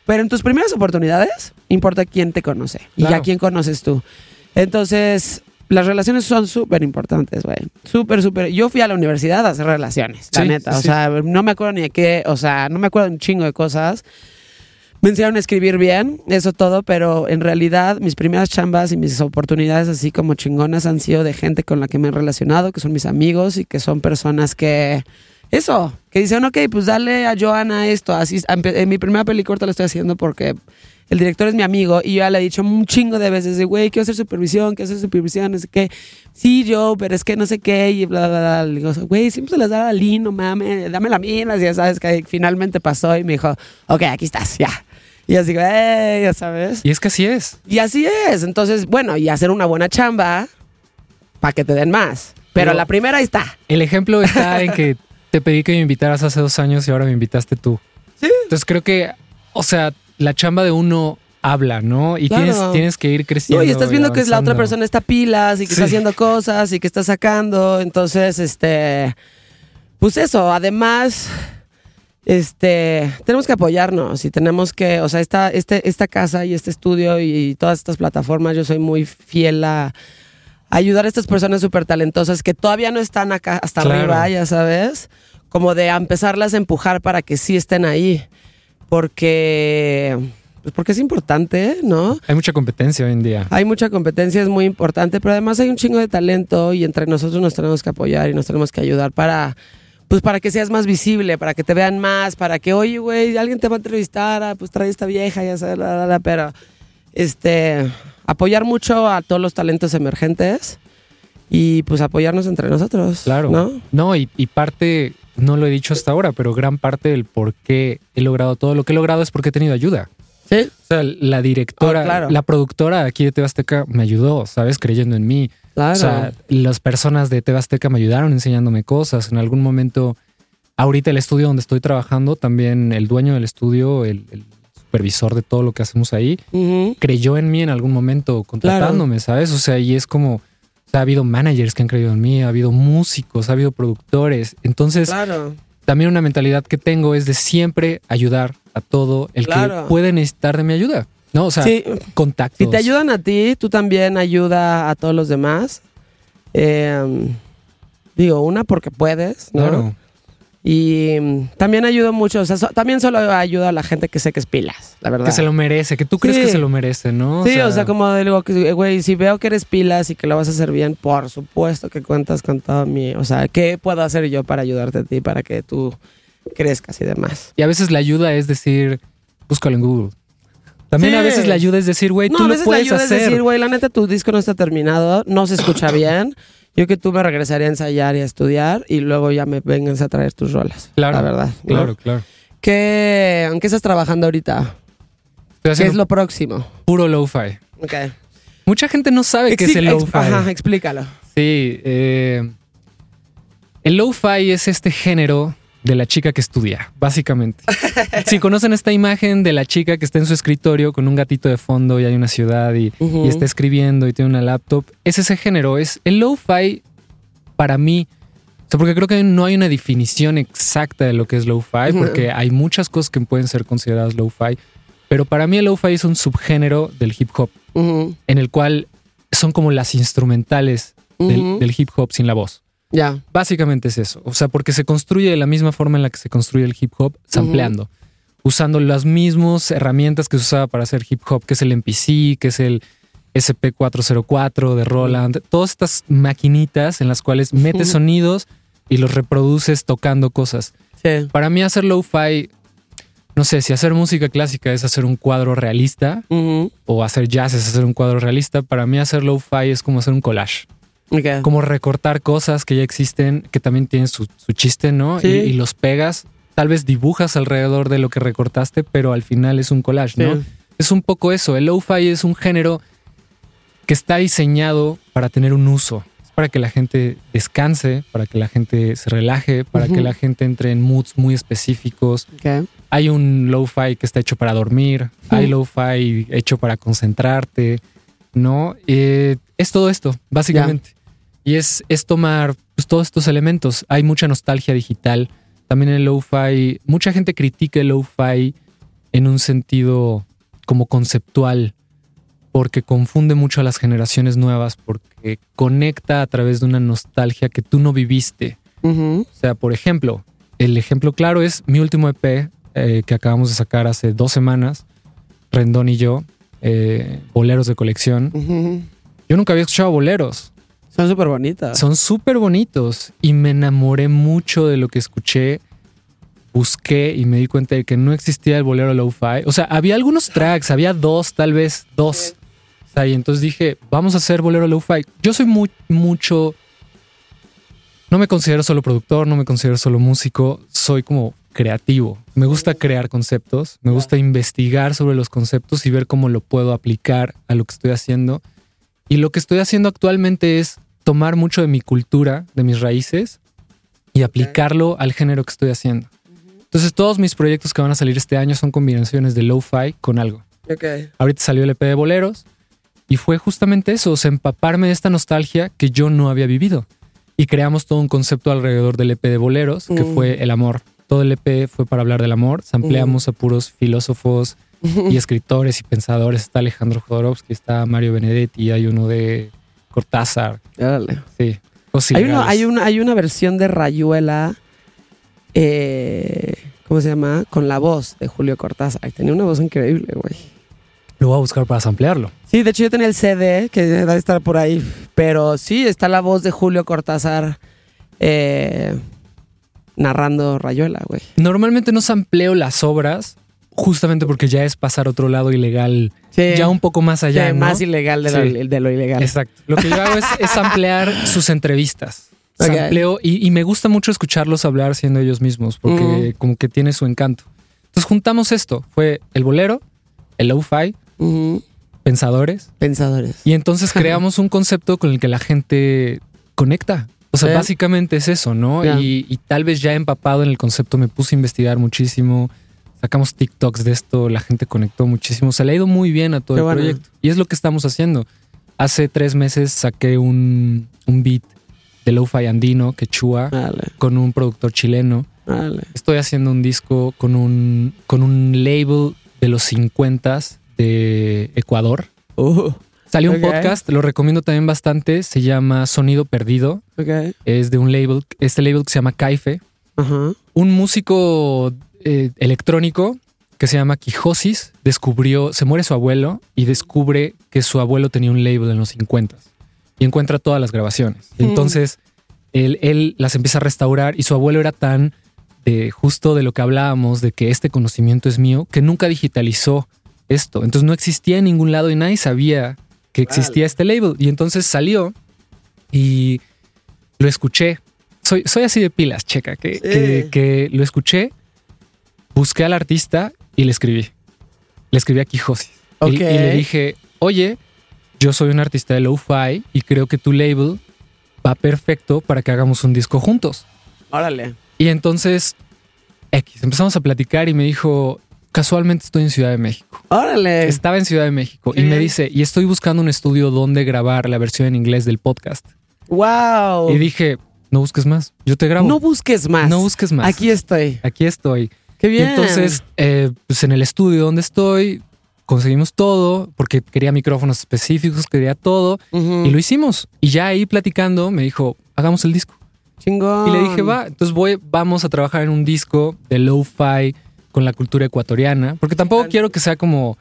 Pero en tus primeras oportunidades, importa quién te conoce y a quién conoces tú. Entonces, las relaciones son súper importantes, güey. Súper, súper. Yo fui a la universidad a hacer relaciones, la Sí, neta. sí, o sea, no me acuerdo ni de qué, o sea, no me acuerdo un chingo de cosas. Me enseñaron a escribir bien, eso todo, pero en realidad mis primeras chambas y mis oportunidades así como chingonas han sido de gente con la que me he relacionado, que son mis amigos y que son personas que... Eso, que dicen, ok, pues dale a Joana esto. Así, en mi primera película lo estoy haciendo porque el director es mi amigo y yo ya le he dicho un chingo de veces güey, quiero hacer supervisión, quiero hacer supervisión, no sé qué. Sí, yo, pero es que no sé qué y bla, bla, bla. Le digo, güey, siempre se las da a no mames, dame la mía. Ya sabes que finalmente pasó y me dijo, ok, aquí estás, ya. Y así, güey, ya sabes. Y es que así es. Y así es. Entonces, bueno, y hacer una buena chamba para que te den más. Pero, Pero- la primera ahí está. El ejemplo está en que te pedí que me invitaras hace dos años y ahora me invitaste tú. Sí. Entonces creo que, o sea, la chamba de uno habla, ¿no? Y Claro. tienes, tienes que ir creciendo. No, y estás viendo que es la otra persona está pilas y que está haciendo cosas y que está sacando. Entonces, este. Pues eso, además. Este, tenemos que apoyarnos y tenemos que, o sea, esta, este, esta casa y este estudio y, todas estas plataformas, yo soy muy fiel a ayudar a estas personas súper talentosas que todavía no están acá hasta Claro. arriba, ya sabes, como de empezarlas a empujar para que sí estén ahí, porque, pues porque es importante, ¿no? Hay mucha competencia hoy en día. Hay mucha competencia, es muy importante, pero además hay un chingo de talento y entre nosotros nos tenemos que apoyar y nos tenemos que ayudar para, pues para que seas más visible, para que te vean más, para que, oye, güey, alguien te va a entrevistar, ah, pues trae esta vieja, ya sabes, la, la, la, pero, este, apoyar mucho a todos los talentos emergentes y pues apoyarnos entre nosotros. Claro. ¿No? No, y, y parte, no lo he dicho hasta ahora, pero gran parte del por qué he logrado todo lo que he logrado es porque he tenido ayuda. Sí. O sea, la directora, Oh, claro. la productora aquí de TV Azteca me ayudó, ¿sabes? Creyendo en mí. Claro. O sea, las personas de Tebasteca me ayudaron enseñándome cosas. En algún momento, ahorita el estudio donde estoy trabajando, también el dueño del estudio, el, el supervisor de todo lo que hacemos ahí, creyó en mí en algún momento contratándome, ¿sabes? O sea, y es como, o sea, ha habido managers que han creído en mí, ha habido músicos, ha habido productores. Entonces, Claro. también una mentalidad que tengo es de siempre ayudar a todo el Claro. que puede necesitar de mi ayuda. No, o sea, Sí. contactos. Si te ayudan a ti, tú también ayuda a todos los demás. Eh, digo, una porque puedes, ¿no? Claro. Y mm, también ayudo mucho, o sea, so- también solo ayudo a la gente que sé que es pilas, la verdad. Que se lo merece, que tú crees Sí. que se lo merece, ¿no? sí, o sea, como digo, güey, si veo que eres pilas y que lo vas a hacer bien, por supuesto que cuentas con todo mi, o sea, ¿qué puedo hacer yo para ayudarte a ti, para que tú crezcas y demás? Y a veces la ayuda es decir, búscalo en Google. También Sí. a veces la ayuda es decir, güey, No, tú a lo veces la puedes ayuda hacer. es decir, güey, la neta, tu disco no está terminado, no se escucha bien. Yo que tú me regresaría a ensayar y a estudiar y luego ya me vengas a traer tus rolas. Claro, La verdad. ¿no? Claro, claro. ¿Qué, ¿En qué estás trabajando ahorita? ¿Qué es lo próximo? puro lo-fi. Ok. Mucha gente no sabe qué es el lo-fi. Ajá, explícalo. Sí, eh, el lo-fi es este género de la chica que estudia, básicamente. si conocen esta imagen de la chica que está en su escritorio con un gatito de fondo y hay una ciudad y, está escribiendo y tiene una laptop, es ese género. Es el lo-fi para mí. O sea, porque creo que no hay una definición exacta de lo que es lo-fi, porque hay muchas cosas que pueden ser consideradas lo-fi. Pero para mí el lo-fi es un subgénero del hip hop, en el cual son como las instrumentales del hip hop sin la voz. Ya. Básicamente es eso. O sea, porque se construye de la misma forma en la que se construye el hip hop, sampleando, usando las mismas herramientas que se usaba para hacer hip hop, que es el MPC, que es el SP404 de Roland, todas estas maquinitas en las cuales metes sonidos y los reproduces tocando cosas. Sí. Para mí hacer lo-fi, no sé, si hacer música clásica es hacer un cuadro realista o hacer jazz es hacer un cuadro realista, para mí hacer lo-fi es como hacer un collage Como recortar cosas que ya existen, que también tienen su, su chiste, ¿no? Sí. Y, y los pegas, tal vez dibujas alrededor de lo que recortaste, pero al final es un collage, ¿no? Es un poco eso. El lo-fi es un género que está diseñado para tener un uso. Es para que la gente descanse, para que la gente se relaje, para que la gente entre en moods muy específicos. Hay un lo-fi que está hecho para dormir, hay lo-fi hecho para concentrarte, ¿no? Eh, es todo esto, básicamente. Y es, es tomar pues, todos estos elementos. Hay mucha nostalgia digital. También el lo-fi, mucha gente critica el lo-fi en un sentido como conceptual, porque confunde mucho a las generaciones nuevas, porque conecta a través de una nostalgia que tú no viviste. O sea, por ejemplo, el ejemplo claro es mi último EP eh, que acabamos de sacar hace dos semanas, Rendón y yo, eh, boleros de colección. Yo nunca había escuchado boleros. Son súper bonitas. Son súper bonitos y me enamoré mucho de lo que escuché. Busqué y me di cuenta de que no existía el bolero lo-fi. O sea, había algunos tracks, había dos, tal vez dos. O sea, y entonces dije, vamos a hacer bolero lo-fi. Yo soy muy, mucho. No me considero solo productor, no me considero solo músico, soy como creativo. Me gusta crear conceptos, me gusta investigar sobre los conceptos y ver cómo lo puedo aplicar a lo que estoy haciendo. Y lo que estoy haciendo actualmente es tomar mucho de mi cultura, de mis raíces y aplicarlo al género que estoy haciendo. Entonces todos mis proyectos que van a salir este año son combinaciones de lo-fi con algo. Ok. Ahorita salió el EP de boleros y fue justamente eso, o sea, empaparme de esta nostalgia que yo no había vivido. Y creamos todo un concepto alrededor del EP de boleros, que Mm. fue el amor. Todo el EP fue para hablar del amor. Sampleamos a puros filósofos y escritores y pensadores. Está Alejandro Jodorowsky, está Mario Benedetti, hay uno de Cortázar. Órale. Sí. Hay, ilegales. hay, una, hay una versión de Rayuela, eh, ¿cómo se llama? Con la voz de Julio Cortázar. Tenía una voz increíble, güey. Lo voy a buscar para samplearlo. Sí, de hecho yo tenía el CD, que debe estar por ahí, pero sí, está la voz de Julio Cortázar eh, narrando Rayuela, güey. Normalmente no sampleo las obras justamente porque ya es pasar otro lado ilegal, Sí. ya un poco más allá. Sí, ¿no? más ilegal de, Sí. lo, de lo ilegal. Exacto. Lo que yo hago es, es ampliar sus entrevistas. Ok. Sampleo y, y me gusta mucho escucharlos hablar siendo ellos mismos porque como que tiene su encanto. Entonces juntamos esto. Fue el bolero, el lo-fi, pensadores. Pensadores. Y entonces creamos un concepto con el que la gente conecta. O sea, básicamente es eso, ¿no? Y tal vez ya empapado en el concepto me puse a investigar muchísimo. Sacamos TikToks de esto, la gente conectó muchísimo. Se le ha ido muy bien a todo Qué el bueno. proyecto. Y es lo que estamos haciendo. Hace tres meses saqué un, un beat de Lo-Fi Andino, Quechua, con un productor chileno. Estoy haciendo un disco con un, con un label de los 50 de Ecuador. Uh, Salió un podcast, lo recomiendo también bastante. Se llama Sonido Perdido. Es de un label, este label que se llama Caife. Ajá. Un músico eh, electrónico que se llama Quijosis descubrió, se muere su abuelo y descubre que su abuelo tenía un label en los 50 y encuentra todas las grabaciones. Mm. entonces él, él las empieza a restaurar y su abuelo era tan justo de lo que hablábamos, de que este conocimiento es mío, que nunca digitalizó esto. Entonces no existía en ningún lado y nadie sabía que existía este label. Y entonces salió y lo escuché. Soy, soy así de pilas, checa, que, Sí. que, que lo escuché, busqué al artista y le escribí. Le escribí a Quijosis. Y- Ok. Y, le dije, oye, yo soy un artista de lo-fi y creo que tu label va perfecto para que hagamos un disco juntos. Órale. Y entonces, X, empezamos a platicar y me dijo, casualmente estoy en Ciudad de México. Órale. Estaba en Ciudad de México y me dice, y estoy buscando un estudio donde grabar la versión en inglés del podcast. Wow. Y dije, no busques más, yo te grabo. no busques más. No busques más. Aquí estoy. Aquí estoy. Qué Y bien. entonces, eh, pues en el estudio donde estoy, conseguimos todo, porque quería micrófonos específicos, quería todo, y lo hicimos. Y ya ahí platicando, me dijo, hagamos el disco. Chingón. Y le dije, va, entonces voy, vamos a trabajar en un disco de lo-fi con la cultura ecuatoriana, porque tampoco quiero que sea como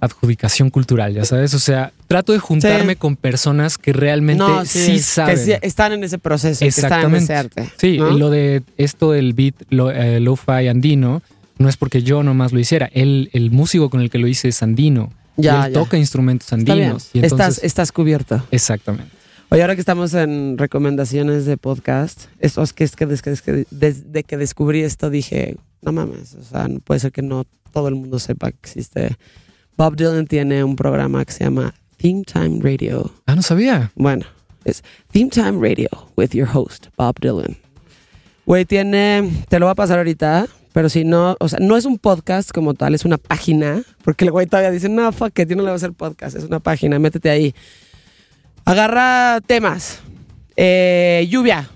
adjudicación cultural, ya sabes. O sea, trato de juntarme Sí. con personas que realmente No, sí, saben. Que sí están en ese proceso. Que están en ese arte. Sí, ¿no? lo de esto del beat lo, eh, lo-fi andino no es porque yo nomás lo hiciera. Él, el músico con el que lo hice es andino. Ya, y él ya. toca instrumentos Está andinos. Y entonces, estás, estás cubierto. Exactamente. Oye, ahora que estamos en recomendaciones de podcast, es que, es que desde, que desde que descubrí esto dije, no mames, o sea, no puede ser que no todo el mundo sepa que existe. Bob Dylan tiene un programa que se llama Theme Time Radio. Ah, no sabía. Bueno, es Theme Time Radio with your host, Bob Dylan. Güey, tiene, te lo voy a pasar ahorita, pero si no, o sea, no es un podcast como tal, es una página, porque el güey todavía dice, no, fuck it, yo no le voy a hacer podcast, es una página, métete ahí. Agarra temas, eh, lluvia,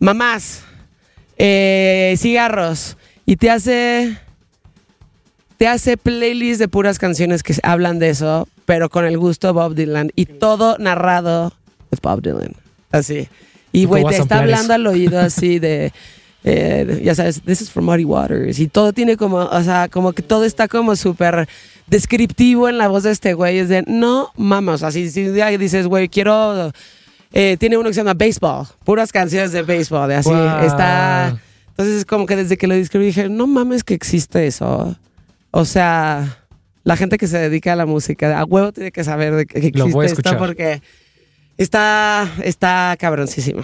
mamás, eh, cigarros, y te hace, te hace playlists de puras canciones que hablan de eso, pero con el gusto de Bob Dylan, y todo narrado with Bob Dylan, así. Y ¿Y güey, te está hablando al oído así de, eh, ya sabes, this is for Muddy Waters, y todo tiene como, o sea, como que todo está como súper descriptivo en la voz de este güey, es de, no mames, o sea, si, si un día dices, güey, quiero, eh, tiene uno que se llama Baseball, puras canciones de béisbol, de así, Wow. está, entonces como que desde que lo describí dije, no mames que existe eso, o sea, la gente que se dedica a la música, a huevo tiene que saber de que que Lo voy a existe esto porque está, está cabroncísimo.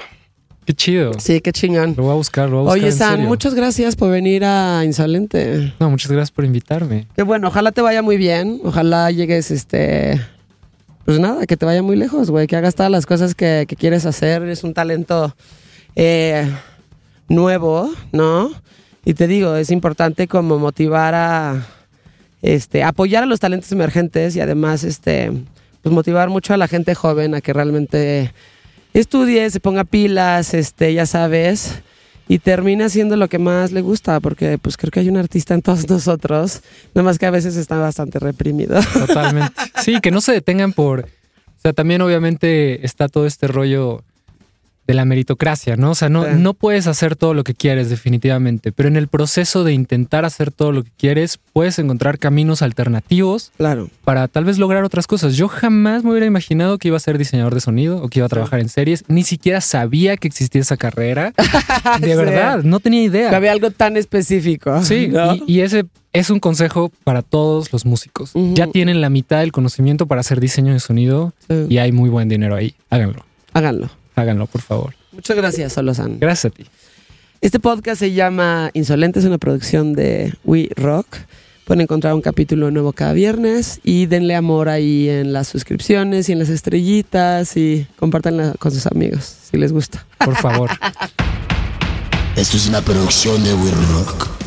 Qué chido. Sí, qué chingón. Lo voy a buscar, lo voy a buscar. Oye, en San, serio. muchas gracias por venir a Insolente. No, muchas gracias por invitarme. Qué bueno, ojalá te vaya muy bien. Ojalá llegues, este. Pues nada, que te vaya muy lejos, güey. Que hagas todas las cosas que, que quieres hacer. Eres un talento eh, nuevo, ¿no? Y te digo, es importante como motivar a. Este, apoyar a los talentos emergentes y además, este. Pues motivar mucho a la gente joven a que realmente estudie, se ponga pilas, este, ya sabes y termina haciendo lo que más le gusta, porque pues creo que hay un artista en todos nosotros, nada más que a veces está bastante reprimido. Totalmente. Sí, que no se detengan por. O sea, también obviamente está todo este rollo de la meritocracia, ¿no? O sea, no, Sí. no puedes hacer todo lo que quieres, definitivamente, pero en el proceso de intentar hacer todo lo que quieres, puedes encontrar caminos alternativos Claro. para tal vez lograr otras cosas. Yo jamás me hubiera imaginado que iba a ser diseñador de sonido o que iba a trabajar en series. Ni siquiera sabía que existía esa carrera. De Sí. verdad, no tenía idea. Que había algo tan específico. Sí, ¿no? y, y ese es un consejo para todos los músicos. Ya tienen la mitad del conocimiento para hacer diseño de sonido Sí. y hay muy buen dinero ahí. Háganlo, Háganlo. Háganlo, por favor. Muchas gracias, Solosan. Gracias a ti. Este podcast se llama Insolente, es una producción de We Rock. Pueden encontrar un capítulo nuevo cada viernes y denle amor ahí en las suscripciones y en las estrellitas y compártanla con sus amigos si les gusta. Por favor. Esto es una producción de We Rock.